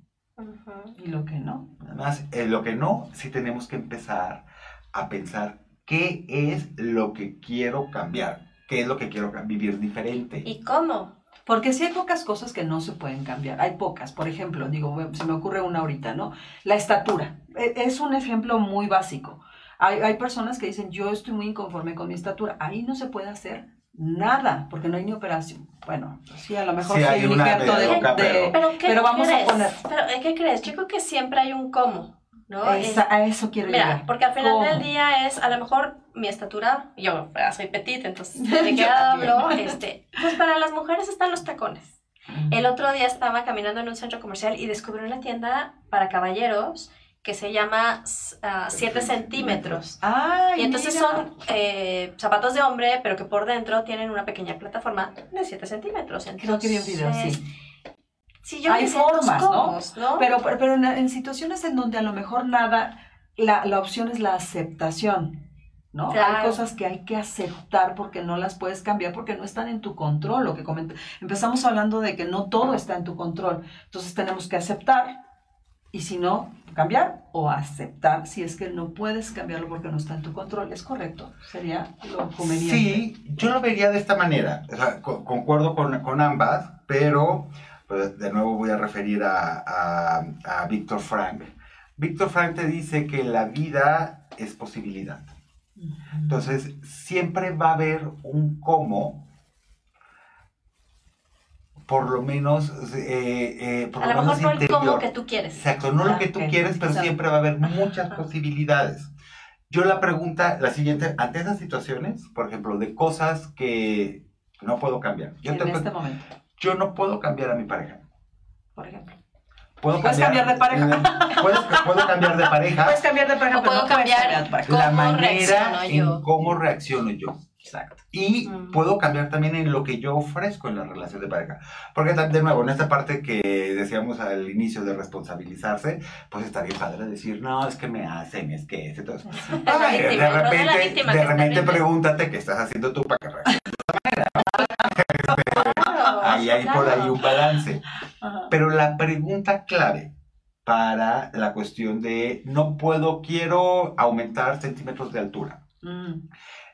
Y lo que no. Además, eh, lo que no, sí tenemos que empezar a pensar qué es lo que quiero cambiar, qué es lo que quiero vivir diferente. ¿Y cómo? Porque sí hay pocas cosas que no se pueden cambiar. Hay pocas. Por ejemplo, digo, se me ocurre una ahorita, ¿no? La estatura. E, es un ejemplo muy básico. Hay, hay personas que dicen, yo estoy muy inconforme con mi estatura. Ahí no se puede hacer nada, porque no hay ni operación. Bueno, sí, a lo mejor sí, hay un injerto de, de, pero, pero, vamos a poner. Pero, ¿qué crees? Yo creo que siempre hay un cómo. ¿No? a eso quiero mira, llegar. porque al final del día es, a lo mejor mi estatura, yo soy petite, entonces, ¿de qué hablo? Este, pues para las mujeres están los tacones. El otro día estaba caminando en un centro comercial y descubrí una tienda para caballeros que se llama 7 centímetros. Ay, y entonces son eh, zapatos de hombre, pero que por dentro tienen una pequeña plataforma de 7 centímetros. Entonces, Creo que vi un video, sí. Sí yo Hay formas, ¿no? Pero, pero en, situaciones en donde a lo mejor nada, la, la opción es la aceptación. ¿no? Hay cosas que hay que aceptar porque no las puedes cambiar porque no están en tu control. Lo que Empezamos hablando de que no todo está en tu control. Entonces tenemos que aceptar y si no, cambiar o aceptar si es que no puedes cambiarlo porque no está en tu control. ¿Es correcto? Sería lo conveniente. Sí, yo lo vería de esta manera. O sea, concuerdo con, con, ambas, pero de nuevo voy a referir a, a, a Víctor Frank. Víctor Frank te dice que la vida es posibilidad. Entonces, siempre va a haber un cómo por lo menos, eh, eh, por a lo, mejor no el cómo que tú quieres. Exacto, no lo que tú quieres, pero siempre va a haber muchas posibilidades. Yo la pregunta, la siguiente, ante esas situaciones, por ejemplo, de cosas que no puedo cambiar. Yo en este momento. Yo no puedo cambiar a mi pareja. Por ejemplo. ¿Puedo ¿Puedes cambiar, de pareja? ¿puedo, ¿Puedo, cambiar de pareja? Puedes cambiar de pareja, pero puedo no cambiar la manera en cómo reacciono yo. Exacto. Y mm. puedo cambiar también en lo que yo ofrezco en la relación de pareja. Porque de nuevo, en esta parte que decíamos al inicio de responsabilizarse, pues estaría padre decir, no, es que me hacen, es que es, entonces. Ay, de repente, de repente pregúntate qué estás haciendo tú para ahí hay por ahí un balance. Pero la pregunta clave para la cuestión de no puedo, quiero aumentar centímetros de altura. Mm.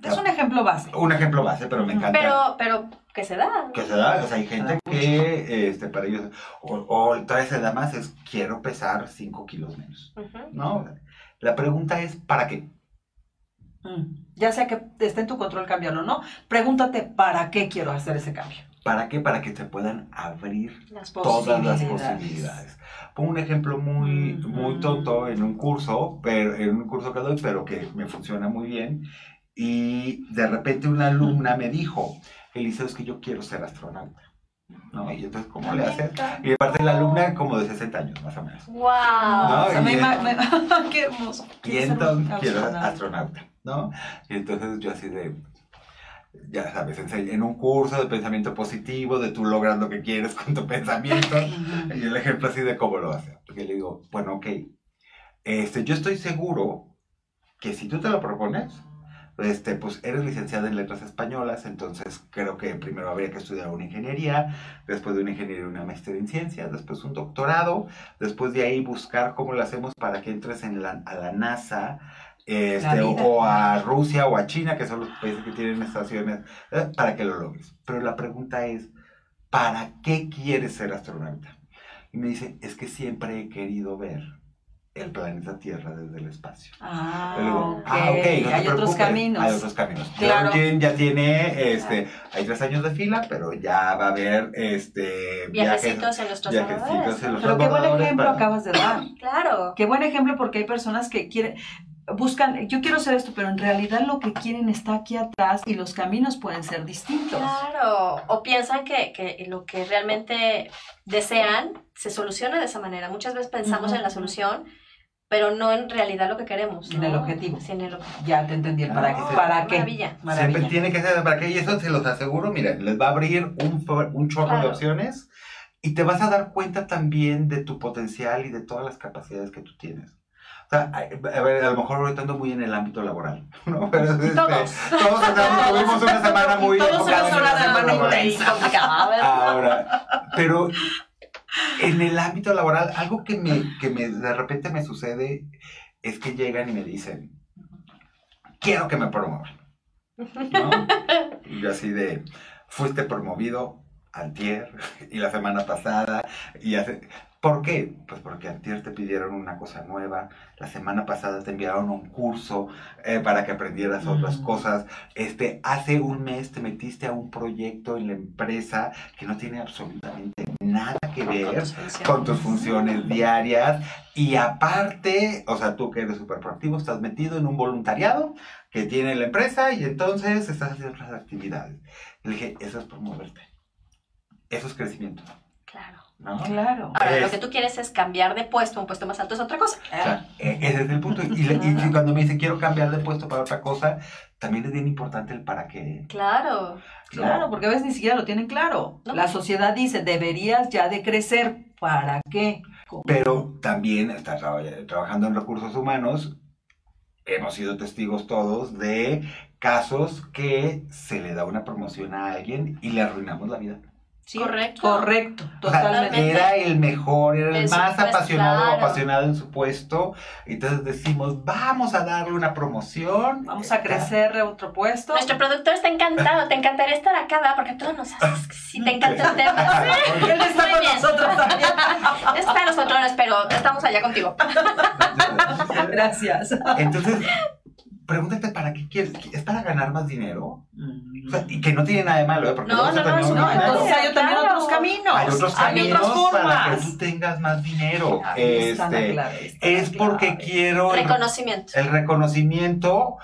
Es un ejemplo base. Un ejemplo base, pero me encanta. Pero, pero, que se da. Que se da, o sea, hay gente que, este, para ellos, o, o todavía se da más, es quiero pesar 5 kilos menos, ¿no? La pregunta es, ¿para qué? Mm. Ya sea que esté en tu control cambiarlo o no, pregúntate, ¿para qué quiero hacer ese cambio? ¿Para qué? Para que te puedan abrir todas las posibilidades. Pongo un ejemplo muy, muy tonto en un curso, pero, en un curso que doy, pero que me funciona muy bien. Y de repente una alumna me dijo, Eliseo, es que yo quiero ser astronauta. ¿no? Y entonces, ¿cómo le haces? Y de parte de la alumna, como de 60 años, más o menos. ¡Wow! ¿no? Y, ¡Qué hermoso! Y entonces, quiero ser astronauta, ¿no? Y entonces yo así de, ya sabes, en un curso de pensamiento positivo, de tú logras lo que quieres con tu pensamiento, y el ejemplo así de cómo lo hace. Porque le digo, bueno, ok, este, yo estoy seguro que si tú te lo propones, este, pues eres licenciada en letras españolas, entonces creo que primero habría que estudiar una ingeniería, después de una ingeniería una maestría en ciencias, después un doctorado, después de ahí buscar cómo lo hacemos para que entres en la, a la NASA, este, o, a Rusia o a China, que son los países que tienen estaciones, eh, para que lo logres. Pero la pregunta es, ¿para qué quieres ser astronauta? Y me dice, es que siempre he querido ver el planeta Tierra desde el espacio. Ah, ah hay otros caminos. Hay otros caminos. Claro. ya tiene, este, hay tres años de fila, pero ya va a haber, este, viajecitos en los viajecitos en los Pero qué buen ejemplo acabas de dar. claro. Qué buen ejemplo porque hay personas que quieren, buscan, yo quiero hacer esto, pero en realidad lo que quieren está aquí atrás y los caminos pueden ser distintos. Claro, o piensan que, que lo que realmente desean se soluciona de esa manera. Muchas veces pensamos en la solución, pero no en realidad lo que queremos. En el objetivo. Sí, en el Ya te entendí para, qué. para qué. Maravilla. Siempre tiene que ser para qué, y eso se los aseguro, miren, les va a abrir un, un chorro de opciones y te vas a dar cuenta también de tu potencial y de todas las capacidades que tú tienes a ver, a lo mejor ahorita ando muy en el ámbito laboral, ¿no? Pero, este, todos. Todos tuvimos una semana muy Todos una semana intensa. Ahora, pero en el ámbito laboral, algo que me, que me de repente me sucede es que llegan y me dicen, quiero que me promuevan. ¿no? Y yo así de, fuiste promovido antier y la semana pasada y hace... ¿Por qué? Pues porque antier te pidieron una cosa nueva, la semana pasada te enviaron un curso eh, para que aprendieras otras Mm. cosas, este, hace un mes te metiste a un proyecto en la empresa que no tiene absolutamente nada que ver con tus funciones diarias y aparte, o sea, tú que eres súper proactivo, estás metido en un voluntariado que tiene la empresa y entonces estás haciendo otras actividades. Le dije, eso es promoverte, eso es crecimiento. ¿No? Claro. Ahora, lo que tú quieres es cambiar de puesto, un puesto más alto es otra cosa. O sea, e- ese es el punto. Y, le- y- y cuando me dice quiero cambiar de puesto para otra cosa, también es bien importante el para qué. Claro. ¿no? Claro, porque a veces ni siquiera lo tienen claro. No. La sociedad dice, deberías ya de crecer. ¿Para qué? ¿Cómo? Pero también está traba- trabajando en recursos humanos. Hemos sido testigos todos de casos que se le da una promoción a alguien y le arruinamos la vida. Sí, Correcto. Correcto, O sea, totalmente. era el mejor, era el más puesto, apasionado claro. apasionado en su puesto. Entonces decimos, vamos a darle una promoción. Vamos a crecer a otro puesto. Nuestro productor está encantado, te encantaría estar acá, ¿verdad? Porque tú nos haces que sí te encanta el tema. Él está con nosotros también. Está en los controles, pero estamos allá contigo. Gracias. Entonces, pregúntate para qué quieres. ¿Es para ganar más dinero? O sea, y que no tiene nada de malo, ¿eh? Porque No, no, no, No, Claro. entonces hay también Claro. otros caminos. Hay otros Hay caminos otras para que formas. tú tengas más dinero. La Este, clave, es porque clave. quiero el, Reconocimiento. el reconocimiento.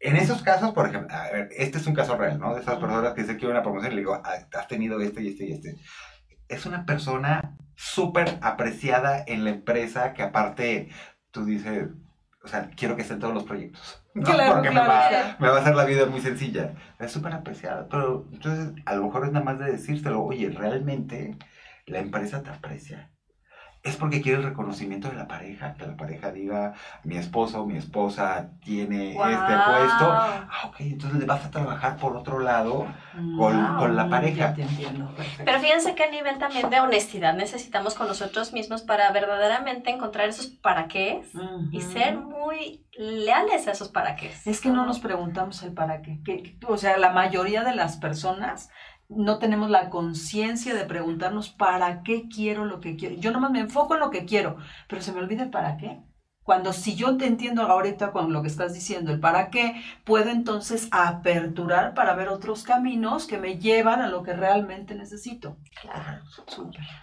En esos casos, por ejemplo, a ver, este es un caso real, ¿no? De esas personas que se quieren una promoción y le digo, "Ah, has tenido este y este y este. Es una persona súper apreciada en la empresa que aparte tú dices, o sea, quiero que esté en todos los proyectos. ¿no? Claro, Porque claro, me, va, claro. me va a hacer la vida muy sencilla. Es súper apreciada, pero entonces a lo mejor es nada más de decírselo, oye, realmente la empresa te aprecia. Es porque quiere el reconocimiento de la pareja, que la pareja diga, mi esposo, mi esposa tiene este puesto. Ah, ok, entonces le vas a trabajar por otro lado. con- con la pareja. te entiendo. Pero fíjense qué nivel también de honestidad necesitamos con nosotros mismos para verdaderamente encontrar esos para qué y Ujú. ser muy leales a esos para qué. Es que no nos preguntamos el para qué. Que- O sea, la mayoría de las personas no tenemos la conciencia de preguntarnos para qué quiero lo que quiero. Yo nomás me enfoco en lo que quiero, pero se me olvida el para qué. Cuando si yo te entiendo ahorita con lo que estás diciendo, el para qué, puedo entonces aperturar para ver otros caminos que me llevan a lo que realmente necesito. Claro.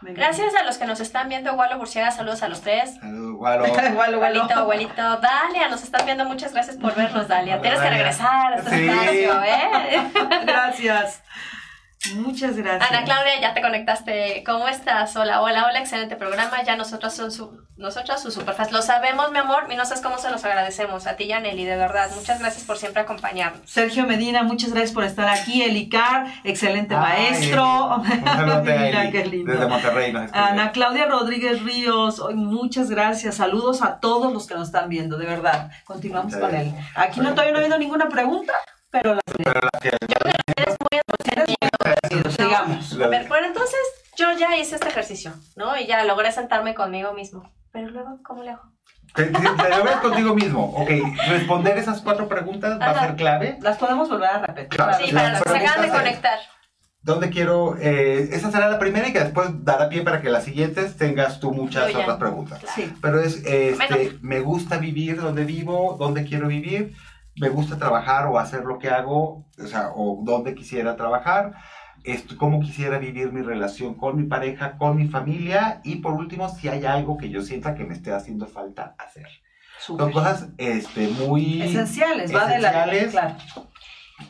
Gracias a los que nos están viendo, Gualo Burciaga, saludos a los tres. Saludos. Gualo, gualo. Abuelito, abuelito, Dalia, nos están viendo, muchas gracias por vernos, Dalia. Tienes que regresar a este Sí. espacio, ¿eh? Gracias. Muchas gracias. Ana Claudia, ya te conectaste. ¿Cómo estás? Hola, hola, hola, excelente programa. Ya nosotras son su, nosotras sus superfans. Lo sabemos, mi amor, y no sabes cómo se los agradecemos. A ti y a Nelly, de verdad. Muchas gracias por siempre acompañarnos. Sergio Medina, muchas gracias por estar aquí. Elicar, excelente Ay, maestro. Mira, qué lindo. Desde Monterrey nos. Ana Claudia Rodríguez Ríos, hoy muchas gracias. Saludos a todos los que nos están viendo, de verdad. Continuamos con él. Aquí no todavía no ha habido ninguna pregunta, pero las sigamos. A ver, bueno, entonces yo ya hice este ejercicio, ¿no? Y ya logré sentarme conmigo mismo. Pero luego, ¿cómo le hago? Te, te, te lo ves contigo mismo. Ok, responder esas cuatro preguntas va a ser clave. Las podemos volver a repetir. Claro, Sí, para los que se acaban de conectar. ¿Dónde quiero? eh, esa será la primera y que después dará pie para que las siguientes tengas tú muchas otras preguntas. Claro. Sí. Pero es, este, me gusta vivir donde vivo, dónde quiero vivir, me gusta trabajar o hacer lo que hago, o sea, o dónde quisiera trabajar, esto, cómo quisiera vivir mi relación con mi pareja, con mi familia y por último, si hay algo que yo sienta que me esté haciendo falta hacer. Son cosas este, muy Esenciales, va de la esenciales. claro.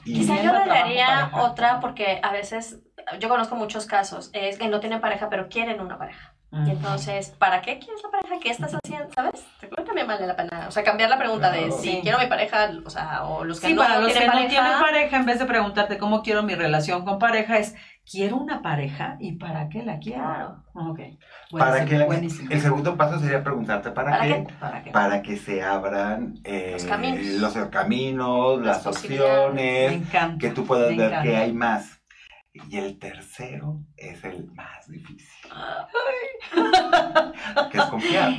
Quizá yo pareja. otra porque a veces, yo conozco muchos casos, es que no tienen pareja pero quieren una pareja. Y entonces, ¿para qué quieres la pareja? ¿Qué estás haciendo? ¿Sabes? Te creo que también vale la pena. O sea, cambiar la pregunta de si Sí. quiero mi pareja, o sea, o los que Sí, no, para los que no tienen pareja, en vez de preguntarte cómo quiero mi relación con pareja, es ¿quiero una pareja y para qué la quiero? Claro. Ok. para que la- buenísimo. el segundo paso sería preguntarte para, ¿Para qué, qué? ¿Para qué? para que se abran eh, Los caminos. los caminos, Las las, opciones, encanta. que tú puedas me ver encanta. que hay más. Y el tercero es el más difícil, que es confiar,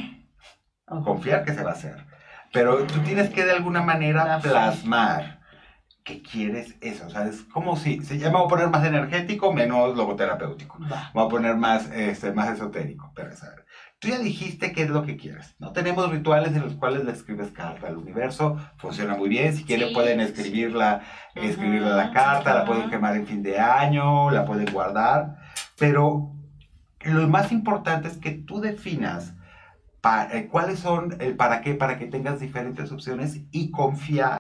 confiar que se va a hacer. Pero tú tienes que de alguna manera plasmar que quieres eso. O sea, es como si, se llama, voy a poner más energético, menos logoterapéutico. Voy a poner más, este, más esotérico. Pero, ver, tú ya dijiste qué es lo que quieres. No tenemos rituales en los cuales le escribes carta al universo. Funciona muy bien. Si quieren pueden escribirla, escribirle la carta, la pueden quemar en fin de año, la pueden guardar. Pero lo más importante es que tú definas eh, cuáles son el para qué, para que tengas diferentes opciones y confiar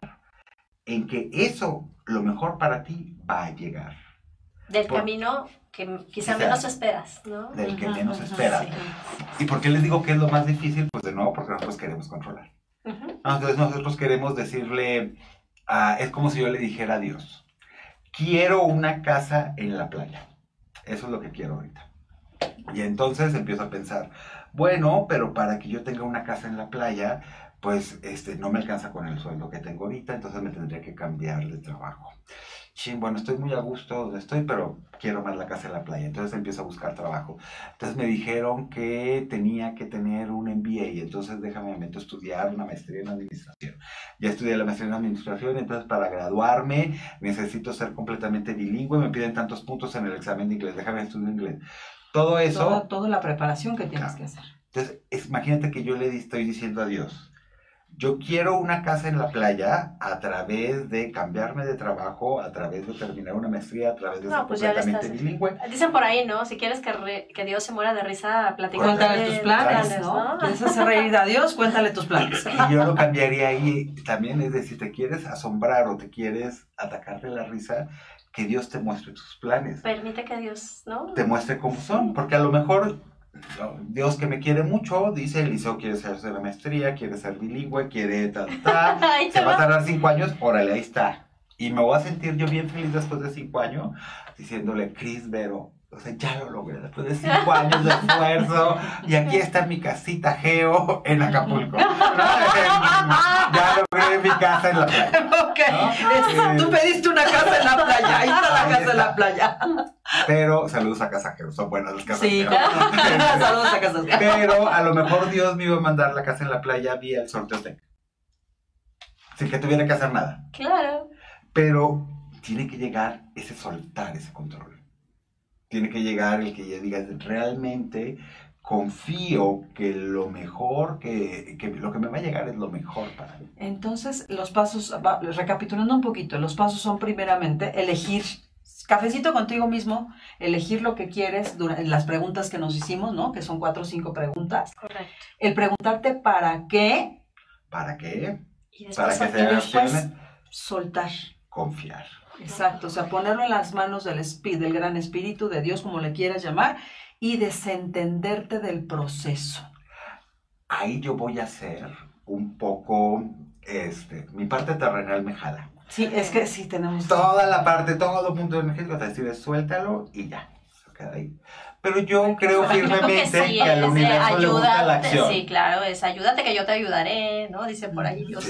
en que eso, lo mejor para ti, va a llegar. Del camino que quizá, menos esperas, ¿no? Del que menos esperas. ¿Y por qué les digo que es lo más difícil? Pues de nuevo, porque nosotros queremos controlar. Entonces nosotros queremos decirle, ah, es como si yo le dijera a Dios, quiero una casa en la playa. Eso es lo que quiero ahorita. Y entonces empiezo a pensar, bueno, pero para que yo tenga una casa en la playa, pues este, no me alcanza con el sueldo que tengo ahorita, entonces me tendría que cambiar de trabajo. Sí, bueno, estoy muy a gusto donde estoy, pero quiero más la casa en la playa. Entonces empiezo a buscar trabajo. Entonces me dijeron que tenía que tener un MBA, entonces déjame meto a estudiar una maestría en administración. Ya estudié la maestría en administración, entonces para graduarme necesito ser completamente bilingüe, me piden tantos puntos en el examen de inglés, déjame estudiar inglés. Todo eso... Toda, la preparación que tienes que hacer. Entonces, imagínate que yo le estoy diciendo a Dios, yo quiero una casa en la playa a través de cambiarme de trabajo, a través de terminar una maestría, a través de ser pues completamente bilingüe. Dicen por ahí, ¿no? Si quieres que, que Dios se muera de risa, platicando. Cuéntale tus planes, ¿no? ¿Quieres hacer reír a Dios? Cuéntale tus planes. Y yo lo cambiaría ahí también, es decir, te quieres asombrar o te quieres atacar de la risa, que Dios te muestre tus planes. Permite que Dios, ¿no? Te muestre cómo son, porque a lo mejor Dios que me quiere mucho, dice Eliseo quiere hacer la maestría, quiere ser bilingüe, quiere tal, se va a tardar cinco años, órale, ahí está. Y me voy a sentir yo bien feliz después de cinco años, diciéndole, Cris Vero, o sea, ya lo logré después de cinco años de esfuerzo. Y aquí está mi casita Geo en Acapulco. ya logré mi casa en la playa. Ok. Tú pediste una casa en la playa. Ahí está la casa en la playa. Pero saludos a Casa Geo. Son buenas las casas sí, saludos a Casa Geo. Pero a lo mejor Dios me iba a mandar la casa en la playa vía el sorteo Sin que tuviera que hacer nada. Claro. Pero tiene que llegar ese soltar ese control tiene que llegar el que ya diga realmente confío que lo mejor, que, que, lo que me va a llegar es lo mejor para mí. Entonces, los pasos, recapitulando un poquito, los pasos son primeramente elegir cafecito contigo mismo, elegir lo que quieres durante las preguntas que nos hicimos, ¿no? Que son cuatro o cinco preguntas. Correcto. El preguntarte para qué. ¿Para qué? Y después, para que y después soltar. Confiar. Exacto, o sea, ponerlo en las manos del, del gran espíritu, de Dios, como le quieras llamar, y desentenderte del proceso. Ahí yo voy a hacer un poco, este, mi parte terrenal me jala. Sí, es que sí tenemos... Toda la parte, todo el mundo energético, te decir, suéltalo y ya, se queda ahí. Pero yo creo firmemente que, al universo le gusta la acción. Sí, claro, es ayúdate que yo te ayudaré, ¿no? Dice por ahí Dios.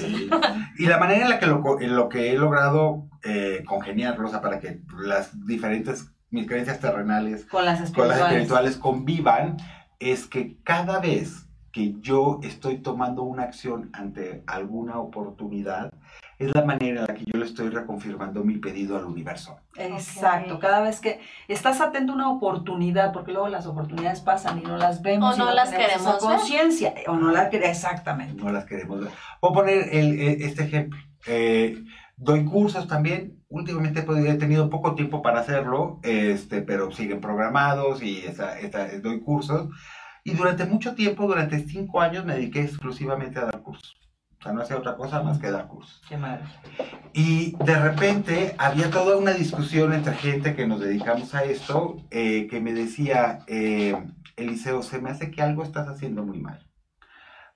Y la manera en la que lo, en lo que he logrado eh, congeniarlo, o sea, para que las diferentes, mis creencias terrenales con las espirituales convivan, es que cada vez que yo estoy tomando una acción ante alguna oportunidad, es la manera en la que yo le estoy reconfirmando mi pedido al universo. Exacto, cada vez que estás atento a una oportunidad, porque luego las oportunidades pasan y no las vemos. O no, las queremos conciencia, o no las queremos, exactamente. No las queremos ver. Voy a poner el, este ejemplo. Eh, doy cursos también. Últimamente he tenido poco tiempo para hacerlo, este, pero siguen programados y doy cursos. Y durante mucho tiempo, durante cinco años, me dediqué exclusivamente a dar cursos no hacía otra cosa más que dar cursos. Qué mal. Y de repente había toda una discusión entre gente que nos dedicamos a esto, eh, que me decía, eh, Eliseo, se me hace que algo estás haciendo muy mal.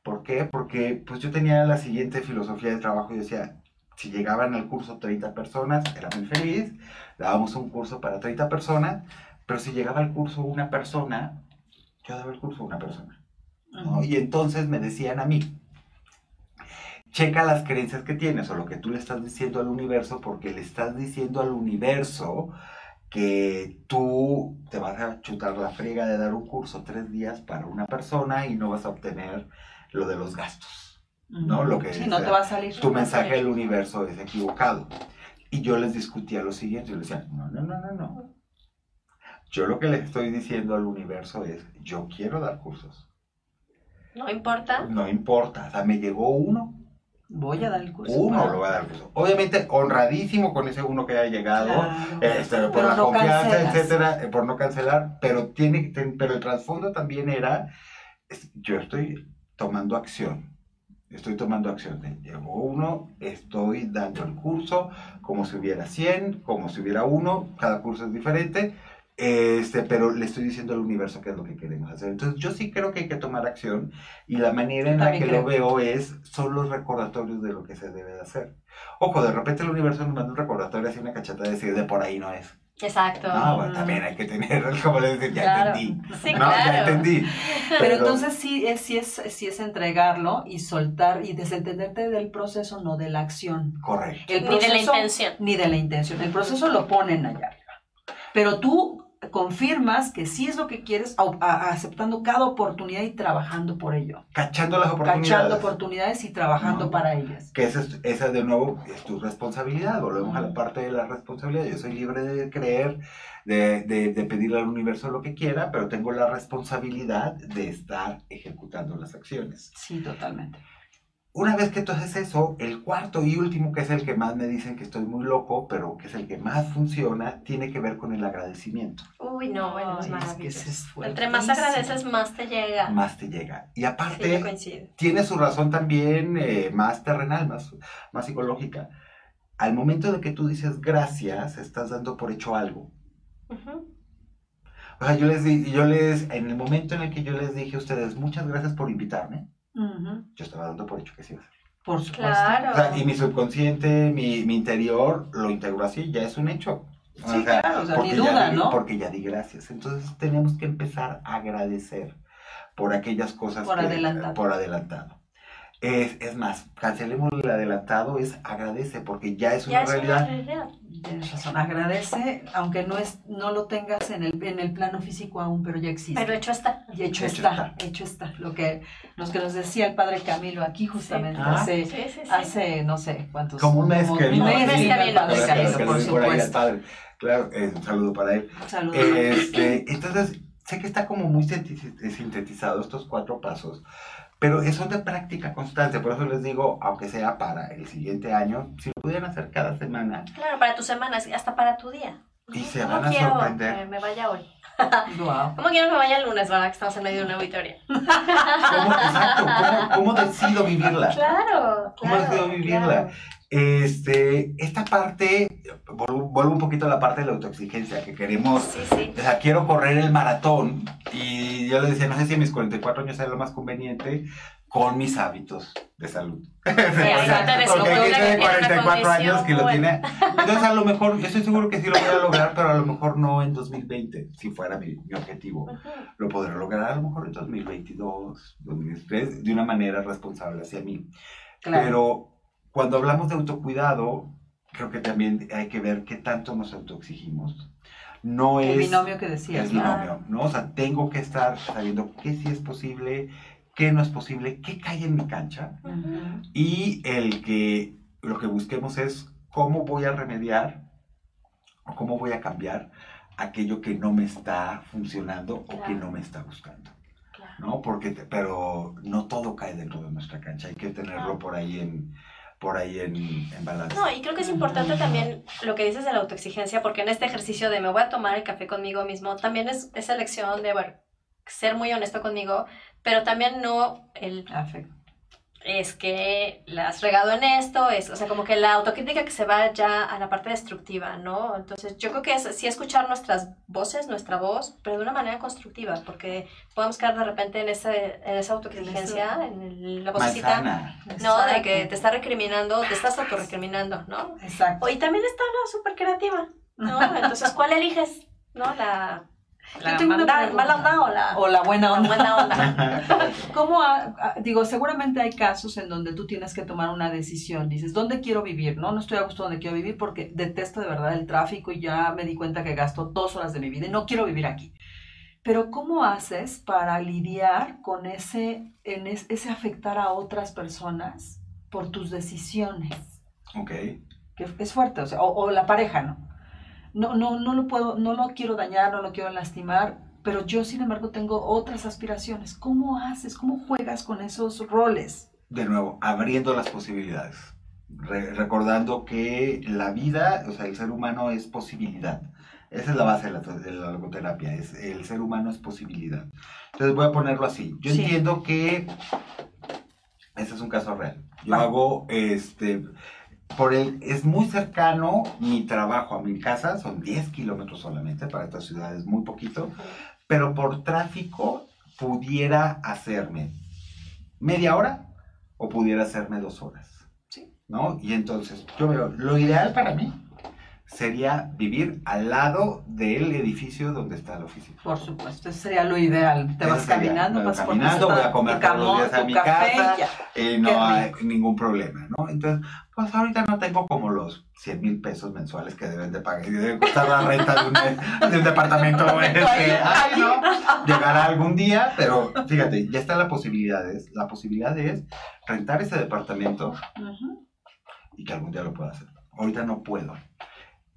¿Por qué? Porque pues yo tenía la siguiente filosofía de trabajo y decía, si llegaban al curso 30 personas, era muy feliz, dábamos un curso para 30 personas, pero si llegaba al curso una persona, yo daba el curso a una persona. Y entonces me decían a mí, checa las creencias que tienes o lo que tú le estás diciendo al universo porque le estás diciendo al universo que tú te vas a chutar la frega de dar un curso tres días para una persona y no vas a obtener lo de los gastos. ¿no? Lo que sí, no te va a salir. Tu mensaje del universo es equivocado. Y yo les discutía lo siguiente, yo les decía, no, no, no, no, no. Yo lo que le estoy diciendo al universo es, yo quiero dar cursos. No importa. No importa, o sea, me llegó uno. Voy a dar el curso. Uno lo va a dar el curso. Obviamente, honradísimo con ese uno que haya llegado, este, por la confianza, etcétera, eh, por no cancelar, pero, tiene, pero el trasfondo también era, yo estoy tomando acción. Estoy tomando acción. Llegó uno, estoy dando el curso como si hubiera 100, como si hubiera uno, cada curso es diferente, este, pero le estoy diciendo al universo qué es lo que queremos hacer. Entonces, yo sí creo que hay que tomar acción y la manera en la que lo veo es, son los recordatorios de lo que se debe de hacer. Ojo, de repente el universo nos manda un recordatorio así una cachata de decir, de por ahí no es. Exacto. No, bueno, también hay que tener, como le decía, ya entendí. Sí, no, claro. ya entendí. Pero, entonces sí es, sí, es, sí es entregarlo y soltar y desentenderte del proceso, no de la acción. Correcto. ni de la intención. Ni de la intención. El proceso lo ponen allá arriba. Pero tú confirmas que sí es lo que quieres, aceptando cada oportunidad y trabajando por ello. Cachando las oportunidades. Cachando oportunidades y trabajando no, para ellas. Que esa, es, esa de nuevo es tu responsabilidad. Volvemos a la parte de la responsabilidad. Yo soy libre de creer, de, de, de pedirle al universo lo que quiera, pero tengo la responsabilidad de estar ejecutando las acciones. Sí, totalmente. Una vez que tú haces eso, el cuarto y último, que es el que más me dicen que estoy muy loco, pero que es el que más funciona, tiene que ver con el agradecimiento. Uy, no, bueno, es Ay, maravilloso. es que ese es Entre más agradeces, más te llega. Más te llega. Y aparte, tiene su razón también eh, más terrenal, más, más psicológica. Al momento de que tú dices gracias, estás dando por hecho algo. O sea, yo les, yo les, en el momento en el que yo les dije a ustedes, muchas gracias por invitarme, Ujú, yo estaba dando por hecho que sí iba a ser. Por supuesto. Claro. O sea, y mi subconsciente, mi, mi interior lo integró así, ya es un hecho. Sí, claro, o sea, porque ni ya duda, di- ¿no? Porque ya di gracias. Entonces tenemos que empezar a agradecer por aquellas cosas Por que- adelantado. por adelantado. Es, es más, cancelemos el adelantado, es agradece, porque ya es una Ya es una realidad. realidad. Tienes razón. Agradece, aunque no es, no lo tengas en el, en el plano físico aún, pero ya existe. Pero hecho está. y hecho, Hecho está, está. hecho está. Lo que, los que nos decía el padre Camilo aquí justamente Ah. hace, Sí, sí, sí. hace, no sé cuántos. Como un mes como que un vino. mes Un mes que vino, padre sí, Camilo, sí, por supuesto. padre. Claro, eh, un saludo para él. Saludos. Este, entonces, sé que está como muy sinteti- sintetizado estos cuatro pasos, pero son de práctica constante. Por eso les digo, aunque sea para el siguiente año, si lo pudieran hacer cada semana Claro, para tu semana, hasta para tu día. y se ¿Cómo van a quiero sorprender. que me vaya hoy? ¿Cómo quiero que me vaya el lunes, verdad? Que estamos en medio de una auditoría. ¿Cómo, exacto, ¿cómo, cómo decido vivirla? Claro, ¿Cómo claro. decido vivirla? claro. Este, esta parte, vuelvo, un poquito a la parte de la autoexigencia, que queremos Sí, sí. O sea, quiero correr el maratón y yo le decía, no sé si a mis 44 años sea lo más conveniente con mis hábitos de salud. no te des porque hay gente de que tiene una 44 años que lo tiene. Entonces, a lo mejor, yo estoy seguro que sí lo voy a lograr, pero a lo mejor no en 2020, si fuera mi, mi objetivo. Ujú. Lo podré lograr a lo mejor en 2022, 2023, de una manera responsable hacia mí. Claro. Pero cuando hablamos de autocuidado, creo que también hay que ver qué tanto nos autoexigimos. No el es binomio que decías. el ¿no? binomio, ¿no? O sea, tengo que estar sabiendo qué sí es posible, qué no es posible, qué cae en mi cancha. Ujú. Y el que lo que busquemos es cómo voy a remediar o cómo voy a cambiar aquello que no me está funcionando o que Claro. no me está gustando. Claro. ¿no? Porque, te- pero no todo cae dentro de nuestra cancha, hay que tenerlo Ah. por ahí en, por ahí en, en balance. No, y creo que es importante también lo que dices de la autoexigencia, porque en este ejercicio de me voy a tomar el café conmigo mismo, también es esa elección de, bueno, ser muy honesto conmigo, pero también no el Afecto. Es que la has regado en esto, es, o sea, como que la autocrítica que se va ya a la parte destructiva, ¿no? Entonces, yo creo que es sí escuchar nuestras voces, nuestra voz, pero de una manera constructiva, porque podemos caer de repente en, ese, en esa autoexigencia, en el- la vocecita, Manzana. ¿no? De que te está recriminando, te estás autorrecriminando, ¿no? Exacto. O, y también está la súper creativa, ¿no? Entonces, ¿cuál eliges? ¿No? La, la manda- mala onda o la, O la buena la onda. buena onda. ¿Cómo, ha- ha- digo, seguramente hay casos en donde tú tienes que tomar una decisión. Dices, ¿dónde quiero vivir? No, no estoy a gusto donde quiero vivir porque detesto de verdad el tráfico y ya me di cuenta que gasto dos horas de mi vida y no quiero vivir aquí. Pero ¿cómo haces para lidiar con ese, en ese afectar a otras personas por tus decisiones? Ok. Que es fuerte, o, sea, o, la pareja, ¿no? No, no, no lo puedo, no lo quiero dañar, no lo quiero lastimar, pero yo sin embargo tengo otras aspiraciones. ¿Cómo haces? ¿Cómo juegas con esos roles? De nuevo, abriendo las posibilidades. recordando que la vida, o sea, el ser humano es posibilidad. Esa es la base de la, de la logoterapia, es el ser humano es posibilidad. Entonces voy a ponerlo así. Yo entiendo que ese es un caso real. Yo hago, este, por el, es muy cercano mi trabajo a mi casa, son 10 kilómetros solamente, para esta ciudad es muy poquito, pero por tráfico pudiera hacerme media hora o pudiera hacerme dos horas. Sí. ¿No? Y entonces, yo veo, lo ideal para mí sería vivir al lado del edificio donde está la oficina. Por supuesto, eso sería lo ideal. Te vas caminando, vas caminando, voy a comer todos los días a mi casa y no hay ningún problema, ¿no? Entonces, pues ahorita no tengo como los 100 mil pesos mensuales que deben de pagar, y debe costar la renta de un, de un departamento. este, ay, ¿no? Llegará algún día, pero fíjate, ya está la posibilidad, es, la posibilidad es rentar ese departamento y que algún día lo pueda hacer. Ahorita no puedo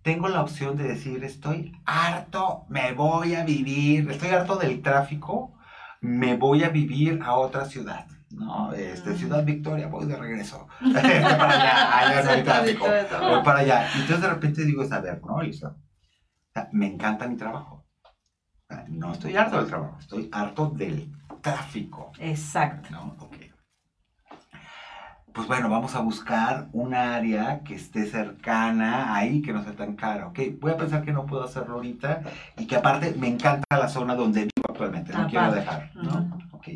tengo la opción de decir, estoy harto, me voy a vivir, estoy harto del tráfico, me voy a vivir a otra ciudad. ¿no? Este, mm. Ciudad Victoria, voy de regreso. para allá, allá no hay tráfico. Voy para allá. Y entonces de repente digo, a ver, ¿no, Lisa? me encanta mi trabajo. No estoy harto del trabajo, estoy harto del tráfico. Exacto. ¿no? Pues bueno, vamos a buscar un área que esté cercana ahí, que no sea tan cara, ¿ok? Voy a pensar que no puedo hacerlo ahorita y que aparte me encanta la zona donde vivo actualmente, no quiero dejar, ¿no? Ok,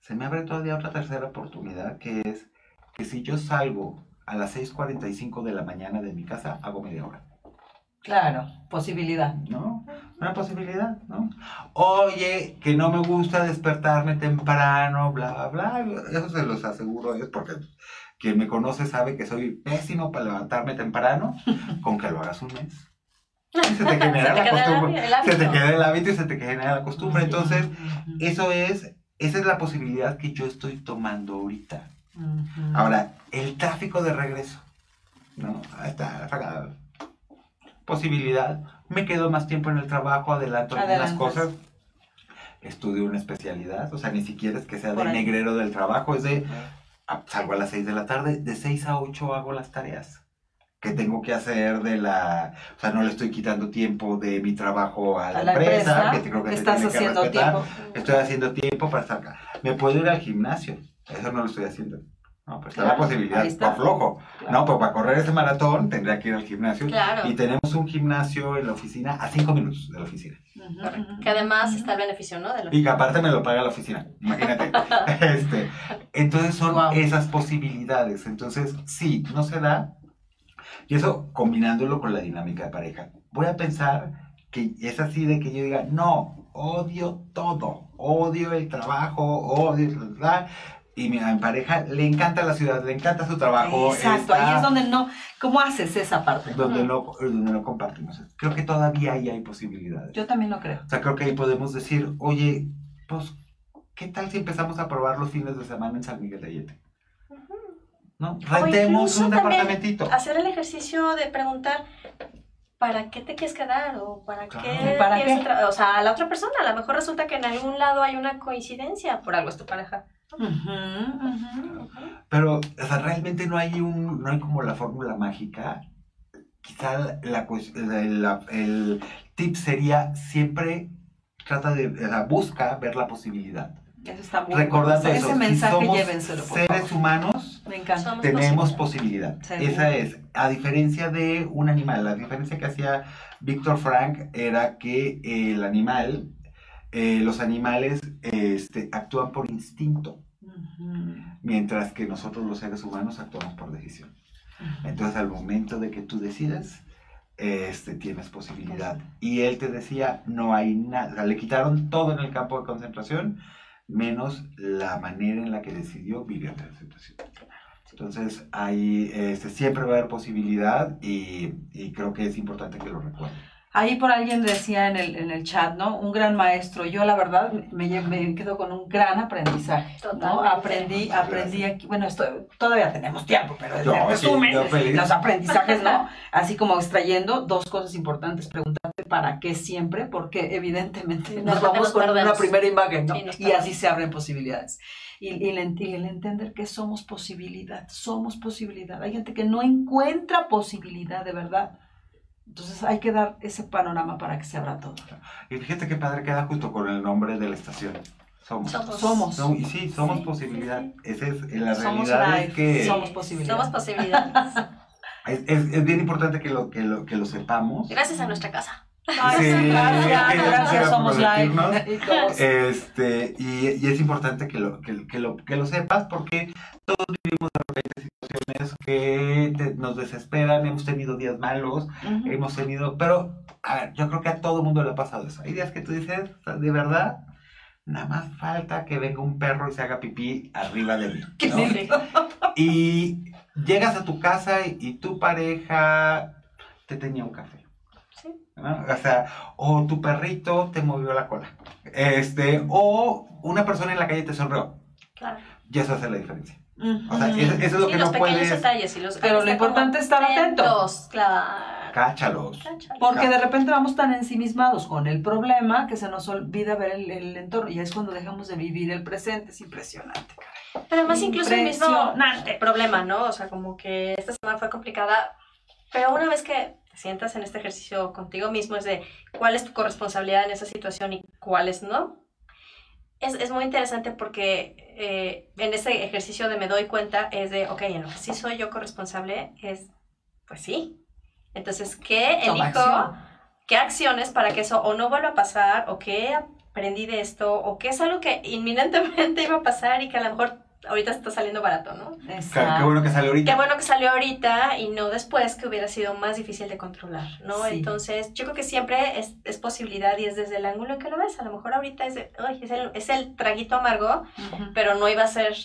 se me abre todavía otra tercera oportunidad que es que si yo salgo a las 6.45 de la mañana de mi casa, hago media hora. Claro, posibilidad. ¿No? Una posibilidad, ¿no? Oye, que no me gusta despertarme temprano, bla, bla, Eso se los aseguro es porque quien me conoce sabe que soy pésimo para levantarme temprano, con que lo hagas un mes. se te genera la costumbre. Se te queda el hábito y se te genera la costumbre. Entonces, eso es, esa es la posibilidad que yo estoy tomando ahorita. Ahora, el tráfico de regreso. ¿no? Ahí está, posibilidad, me quedo más tiempo en el trabajo, adelanto algunas cosas, estudio una especialidad, o sea, ni siquiera es que sea de negrero del trabajo, es de, salgo a las 6 de la tarde, de 6 a 8 hago las tareas que tengo que hacer de la, o sea, no le estoy quitando tiempo de mi trabajo a la, empresa, que creo que estás tiene haciendo que respetar. Tiempo. Estoy haciendo tiempo para estar acá. Me puedo ir al gimnasio, eso no lo estoy haciendo. No, pues está la posibilidad, por flojo. No, pues para correr ese maratón tendría que ir al gimnasio. Y tenemos un gimnasio en la oficina a cinco minutos de la oficina. Que además está el beneficio, ¿no? Y que aparte me lo paga la oficina, imagínate. este, entonces son esas posibilidades. Entonces, sí, no se da. Y eso combinándolo con la dinámica de pareja. Voy a pensar que es así de que yo diga, no, odio todo, odio el trabajo, odio, ¿verdad? Y mi, pareja le encanta la ciudad, le encanta su trabajo. Exacto, ahí es donde no, ¿cómo haces esa parte? Donde, no, donde no compartimos. Creo que todavía ahí hay posibilidades. Yo también lo creo. O sea, creo que ahí podemos decir, oye, pues, ¿qué tal si empezamos a probar los fines de semana en San Miguel de Allende? ¿No? Rentemos un departamentito. Hacer el ejercicio de preguntar, ¿para qué te quieres quedar? ¿O para qué? ¿Para qué? O sea, a la otra persona, a lo mejor resulta que en algún lado hay una coincidencia, por algo es tu pareja. Pero, o sea, realmente no hay un, no hay como la fórmula mágica. Quizá la, el tip sería siempre trata de, o sea, busca ver la posibilidad. Eso está muy Recordando eso, ese mensaje somos seres humanos, tenemos posibilidad. Esa es, a diferencia de un animal, la diferencia que hacía Víctor Frank era que el animal eh, los animales este, actúan por instinto, mientras que nosotros los seres humanos actuamos por decisión. Entonces al momento de que tú decides, este, tienes posibilidad. Y él te decía, no hay nada, le quitaron todo en el campo de concentración, menos la manera en la que decidió vivir la situación. Entonces, ahí este, siempre va a haber posibilidad y, y creo que es importante que lo recuerden. Ahí por alguien decía en el, en el chat, ¿no? Un gran maestro. Yo la verdad me, me quedo con un gran aprendizaje, ¿no? Aprendí, aprendí aquí, bueno, esto, todavía tenemos tiempo, pero en resumen, los aprendizajes, ¿no? Así como extrayendo dos cosas importantes, preguntarte para qué siempre, porque evidentemente nos, vamos con una primera imagen, ¿no? y así se abren posibilidades. Y, y, el, y, el, entender que somos posibilidad, somos posibilidad. Hay gente que no encuentra posibilidad de verdad entonces hay que dar ese panorama para que se abra todo. Y fíjate qué padre queda justo con el nombre de la estación. Somos. Somos. y sí, somos posibilidad. Esa es la realidad es que... Somos posibilidad. Somos posibilidad. es, es, es, bien importante que lo, que, lo, que lo sepamos. Gracias a nuestra casa. Ay, sí, gracias, gracias, somos live. Este, y, y, es importante que lo, que, que, lo, que lo sepas porque todos vivimos que nos desesperan, hemos tenido días malos, hemos tenido, pero a ver, yo creo que a todo mundo le ha pasado eso. Hay días que tú dices, de verdad, nada más falta que venga un perro y se haga pipí arriba de mí. y llegas a tu casa y, y tu pareja te tenía un café. O sea, o tu perrito te movió la cola. Este, o una persona en la calle te sonrió. Claro. Y eso hace la diferencia. O sea, eso, es lo que no puedes. Detalles y los, Pero lo importante es estar atentos. Claro. Cáchalos. Porque de repente vamos tan ensimismados con el problema que se nos olvida ver el, el entorno. Y es cuando dejamos de vivir el presente. Es impresionante, caray. Pero además, incluso el mismo problema, ¿no? O sea, como que esta semana fue complicada. Pero una vez que sientas en este ejercicio contigo mismo es de cuál es tu corresponsabilidad en esa situación y cuáles no. Es, es muy interesante porque eh, en ese ejercicio de me doy cuenta es de, ok, en lo que sí soy yo corresponsable es, pues sí. Entonces, ¿qué elijo? ¿Qué acciones para que eso o no vuelva a pasar o qué aprendí de esto o qué es algo que inminentemente iba a pasar y que a lo mejor ahorita está saliendo barato, ¿no? Qué, bueno que salió ahorita. Qué bueno que salió ahorita y no después que hubiera sido más difícil de controlar, ¿no? Entonces, yo creo que siempre es, es, posibilidad y es desde el ángulo en que lo ves. A lo mejor ahorita es, es, el, es el traguito amargo, pero no iba a ser,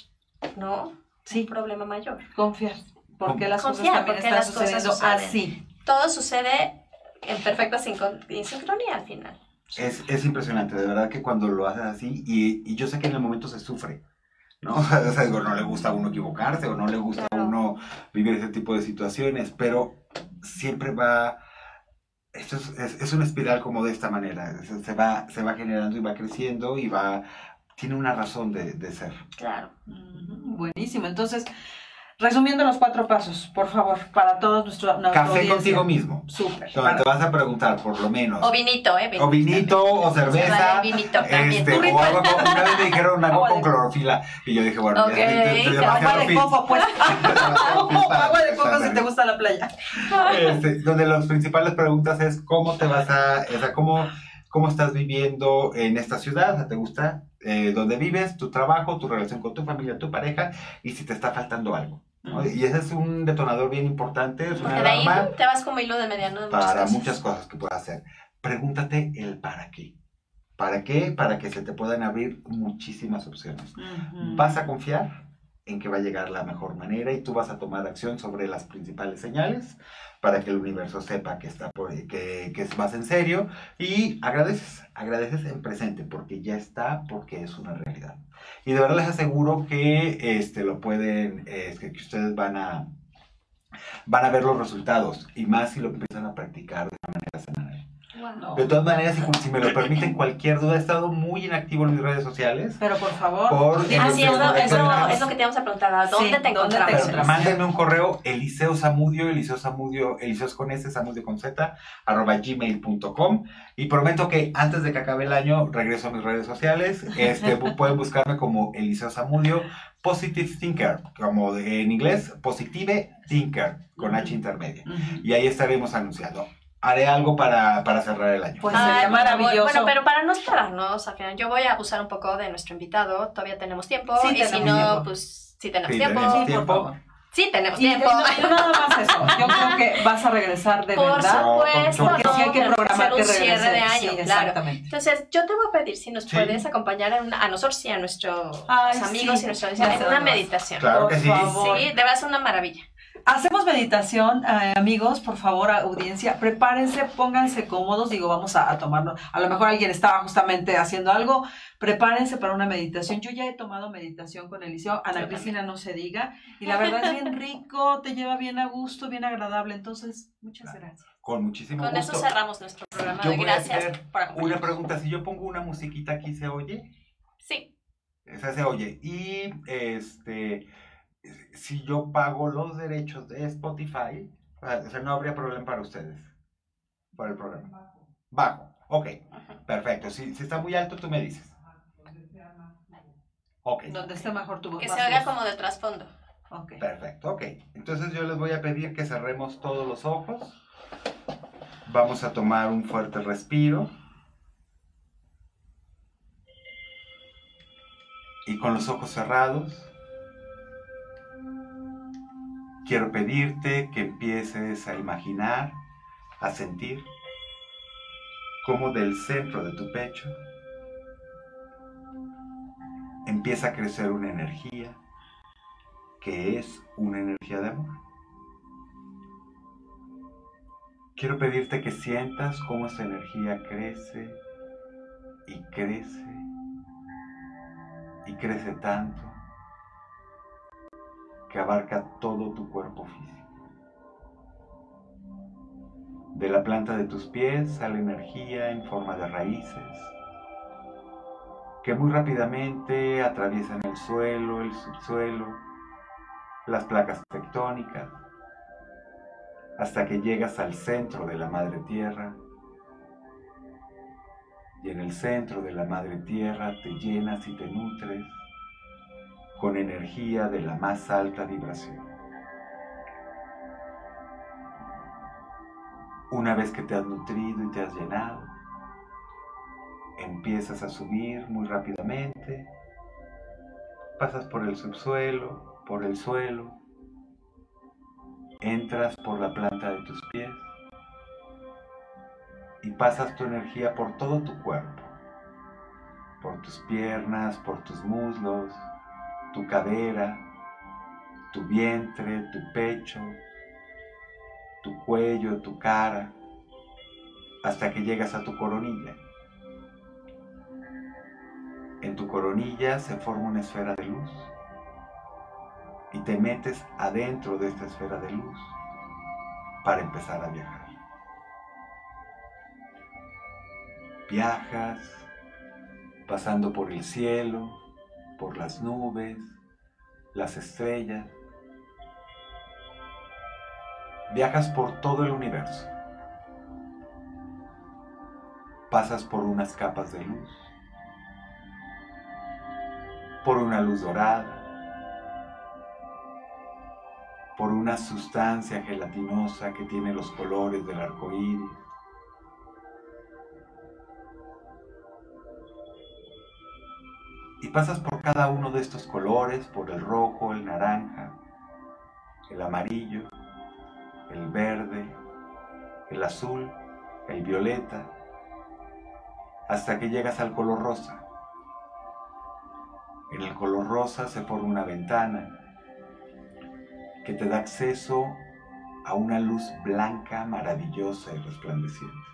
¿no? Sí. Un problema mayor. Confiar. Porque las cosas también están sucediendo así. Todo sucede en perfecta sincronía al final. Es, es impresionante, de verdad que cuando lo haces así, y, y yo sé que en el momento se sufre, ¿no? O sea, digo, no le gusta a uno equivocarse o no le gusta a uno vivir ese tipo de situaciones, pero siempre va... Esto es, es, una espiral como de esta manera, se va, se va generando y va creciendo y va, tiene una razón de, de ser. Claro. Buenísimo, entonces Resumiendo los cuatro pasos, por favor, para todos nuestros. Café contigo mismo. Súper. Donde te vas a preguntar, por lo menos. O vinito, ¿eh? o vinito, o cerveza. vinito también. Este, o algo con, una vez me dijeron algo con clorofila. Y yo dije, bueno, okay. ya, agua de coco, pues. agua de coco si te gusta la playa. Este, donde las principales preguntas es cómo te vas a. O sea, cómo, cómo estás viviendo en esta ciudad. ¿Te gusta? Eh, dónde vives, tu trabajo, tu relación con tu familia, tu pareja y si te está faltando algo. Y ese es un detonador bien importante, es una alarma te vas como hilo de mediano para muchas cosas que puedas hacer. Pregúntate el para qué. ¿Para qué? Para que se te puedan abrir muchísimas opciones. ¿Vas a confiar en que va a llegar la mejor manera y tú vas a tomar acción sobre las principales señales para que el universo sepa que está por que, que vas en serio y agradeces, agradeces en presente porque ya está, porque es una realidad. Y de verdad les aseguro que este, lo pueden, este, que ustedes van a, van a ver los resultados. Y más si lo empiezan a practicar de una manera De todas maneras, si, me lo permiten, cualquier duda, he estado muy inactivo en mis redes sociales. Pero por favor. Por, sí, eso, eso, es lo que te vamos a preguntar. ¿A dónde te encontramos? Mándenme un correo, Eliseo Samudio, Eliseo Samudio, Eliseo con S, Samudio con Z, arroba gmail.com. Y prometo que antes de que acabe el año regreso a mis redes sociales. Este, pueden buscarme como Eliseo Samudio, Positive Thinker, como en inglés, Positive Thinker, con H intermedia. Y ahí estaremos anunciando haré algo para, para cerrar el año. Pues sería maravilloso. Bueno, pero para no esperarnos, al final, yo voy a abusar un poco de nuestro invitado. Todavía tenemos tiempo. Sí, y si no, pues sí tenemos Sí, tiempo. tenemos tiempo. Sí, tenemos Y tiempo. no, no nada más eso. Yo creo que vas a regresar de Por verdad. supuesto, Porque sí hay que tenemos programar un cierre de año, Sí, claro. exactamente. Entonces, yo te voy a pedir si nos Sí. puedes acompañar a, una- a nosotros y a nuestros Ay, amigos sí. y audiencia en una meditación. Claro que Por sí. favor. Sí, de verdad es una maravilla. Hacemos meditación, eh, amigos, por favor, audiencia, prepárense, pónganse cómodos, digo, vamos a, tomarlo. A lo mejor alguien estaba justamente haciendo algo, prepárense para una meditación. Yo ya he tomado meditación con Eliseo, Ana Cristina no se diga, y la verdad es bien rico, te lleva bien a gusto, bien agradable, entonces, muchas gracias. Con muchísimo gusto. Con eso cerramos nuestro programa. gracias Una pregunta, si yo pongo una musiquita aquí, ¿se oye? Sí. Esa se oye. Y este si yo pago los derechos de Spotify, o sea, no habría problema para ustedes, para el programa. Bajo, ok, perfecto. Si, si, está muy alto, tú me dices. Ok. Donde esté mejor tu voz. Que se oiga como de trasfondo. Okay. Perfecto, ok. Entonces yo les voy a pedir que cerremos todos los ojos. Vamos a tomar un fuerte respiro. Y con los ojos cerrados Quiero pedirte que empieces a imaginar, a sentir cómo del centro de tu pecho empieza a crecer una energía que es una energía de amor. Quiero pedirte que sientas cómo esa energía crece y crece y crece tanto que abarca todo tu cuerpo físico. De la planta de tus pies sale energía en forma de raíces que muy rápidamente atraviesan el suelo, el subsuelo, las placas tectónicas, hasta que llegas al centro de la madre tierra. Y en el centro de la madre tierra te llenas y te nutres con energía de la más alta vibración. Una vez que te has nutrido y te has llenado, empiezas a subir muy rápidamente, pasas por el subsuelo, por el suelo, entras por la planta de tus pies y pasas tu energía por todo tu cuerpo, por tus piernas, por tus muslos, tu cadera, tu vientre, tu pecho, tu cuello, tu cara, hasta que llegas a tu coronilla. En tu coronilla se forma una esfera de luz y te metes adentro de esta esfera de luz para empezar a viajar. Viajas pasando por el cielo, por las nubes, las estrellas. Viajas por todo el universo. Pasas por unas capas de luz, por una luz dorada, por una sustancia gelatinosa que tiene los colores del arco iris, y pasas por cada uno de estos colores, por el rojo, el naranja, el amarillo, el verde, el azul, el violeta, hasta que llegas al color rosa. En el color rosa se forma una ventana que te da acceso a una luz blanca, maravillosa y resplandeciente.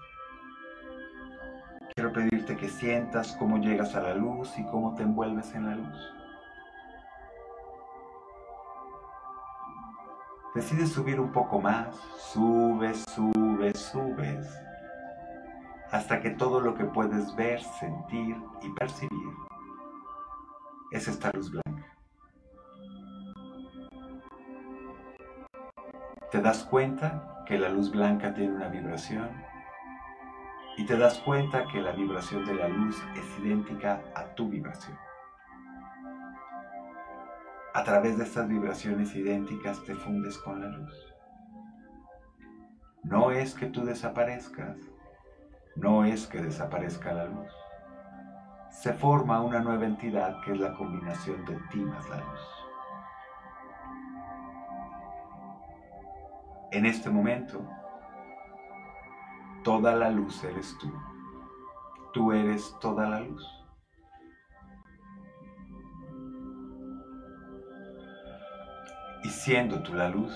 Quiero pedirte que sientas cómo llegas a la luz y cómo te envuelves en la luz. Decides subir un poco más, subes, subes, subes, hasta que todo lo que puedes ver, sentir y percibir es esta luz blanca. Te das cuenta que la luz blanca tiene una vibración y te das cuenta que la vibración de la luz es idéntica a tu vibración. A través de estas vibraciones idénticas te fundes con la luz. No es que tú desaparezcas, no es que desaparezca la luz. Se forma una nueva entidad que es la combinación de ti más la luz. En este momento, Toda la luz eres tú. Tú eres toda la luz. Y siendo tú la luz,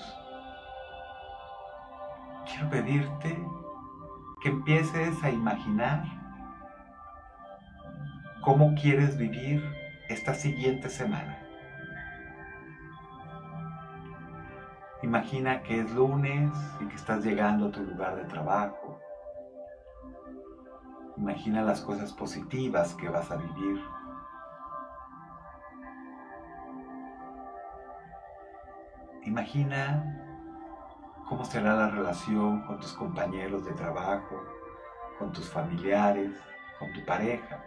quiero pedirte que empieces a imaginar cómo quieres vivir esta siguiente semana. Imagina que es lunes y que estás llegando a tu lugar de trabajo. Imagina las cosas positivas que vas a vivir. Imagina cómo será la relación con tus compañeros de trabajo, con tus familiares, con tu pareja.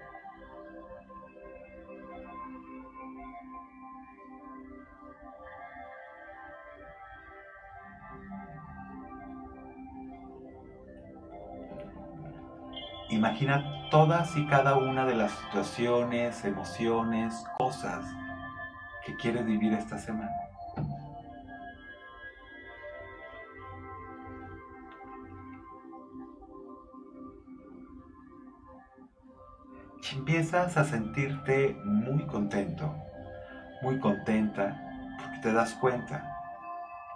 Imagina todas y cada una de las situaciones, emociones, cosas que quieres vivir esta semana. Y empiezas a sentirte muy contento, muy contenta, porque te das cuenta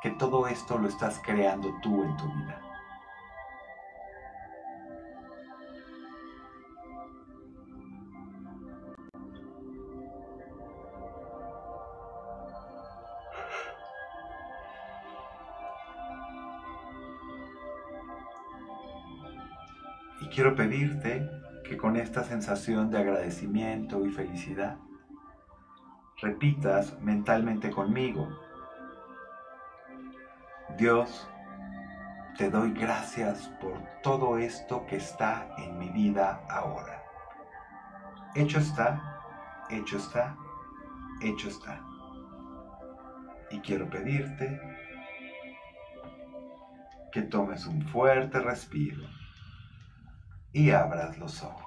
que todo esto lo estás creando tú en tu vida. Quiero pedirte que con esta sensación de agradecimiento y felicidad repitas mentalmente conmigo, Dios, te doy gracias por todo esto que está en mi vida ahora. Hecho está, hecho está, hecho está. Y quiero pedirte que tomes un fuerte respiro y abras los ojos.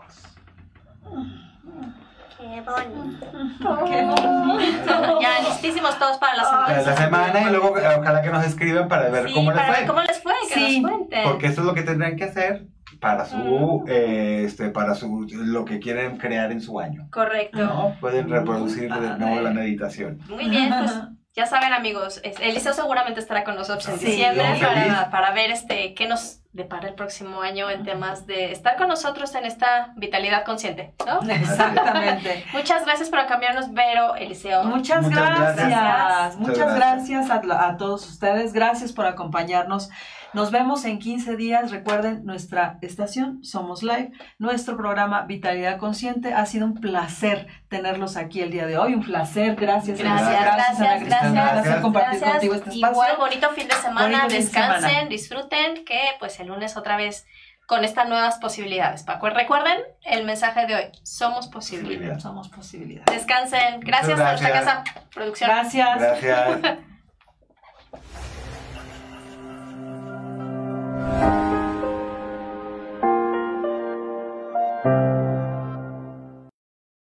Qué bonito. Qué bonito. Ya, listísimos todos para la semana. La semana y luego eh, ojalá que nos escriban para ver Sí, cómo les para fue. ver cómo les fue, que Sí, nos cuenten. Porque eso es lo que tendrán que hacer para su, eh, este, para su, lo que quieren crear en su año. Correcto. Pueden reproducir de nuevo la meditación. Muy bien, pues ya saben amigos, Eliseo seguramente estará con nosotros en Sí, diciembre para, para ver este qué nos depara el próximo año en temas de estar con nosotros en esta vitalidad consciente, ¿no? Exactamente. Muchas gracias por cambiarnos, Vero, Eliseo. Muchas, Muchas gracias. gracias. Muchas gracias a, a todos ustedes. Gracias por acompañarnos. Nos vemos en 15 días. Recuerden nuestra estación Somos Live, nuestro programa Vitalidad Consciente. Ha sido un placer tenerlos aquí el día de hoy. Un placer. Gracias. Gracias, Ana gracias, Cristina. gracias, Gracias por compartir gracias. contigo este espacio. Igual, bonito fin de semana, Bonito fin de descansen, semana. disfruten, que pues el lunes otra vez con estas nuevas posibilidades. Paco, recuerden el mensaje de hoy, somos posibilidades. Posibilidad. Somos posibilidades. Descansen, gracias, a nuestra gracias. casa, producción. Gracias. Gracias. Amen.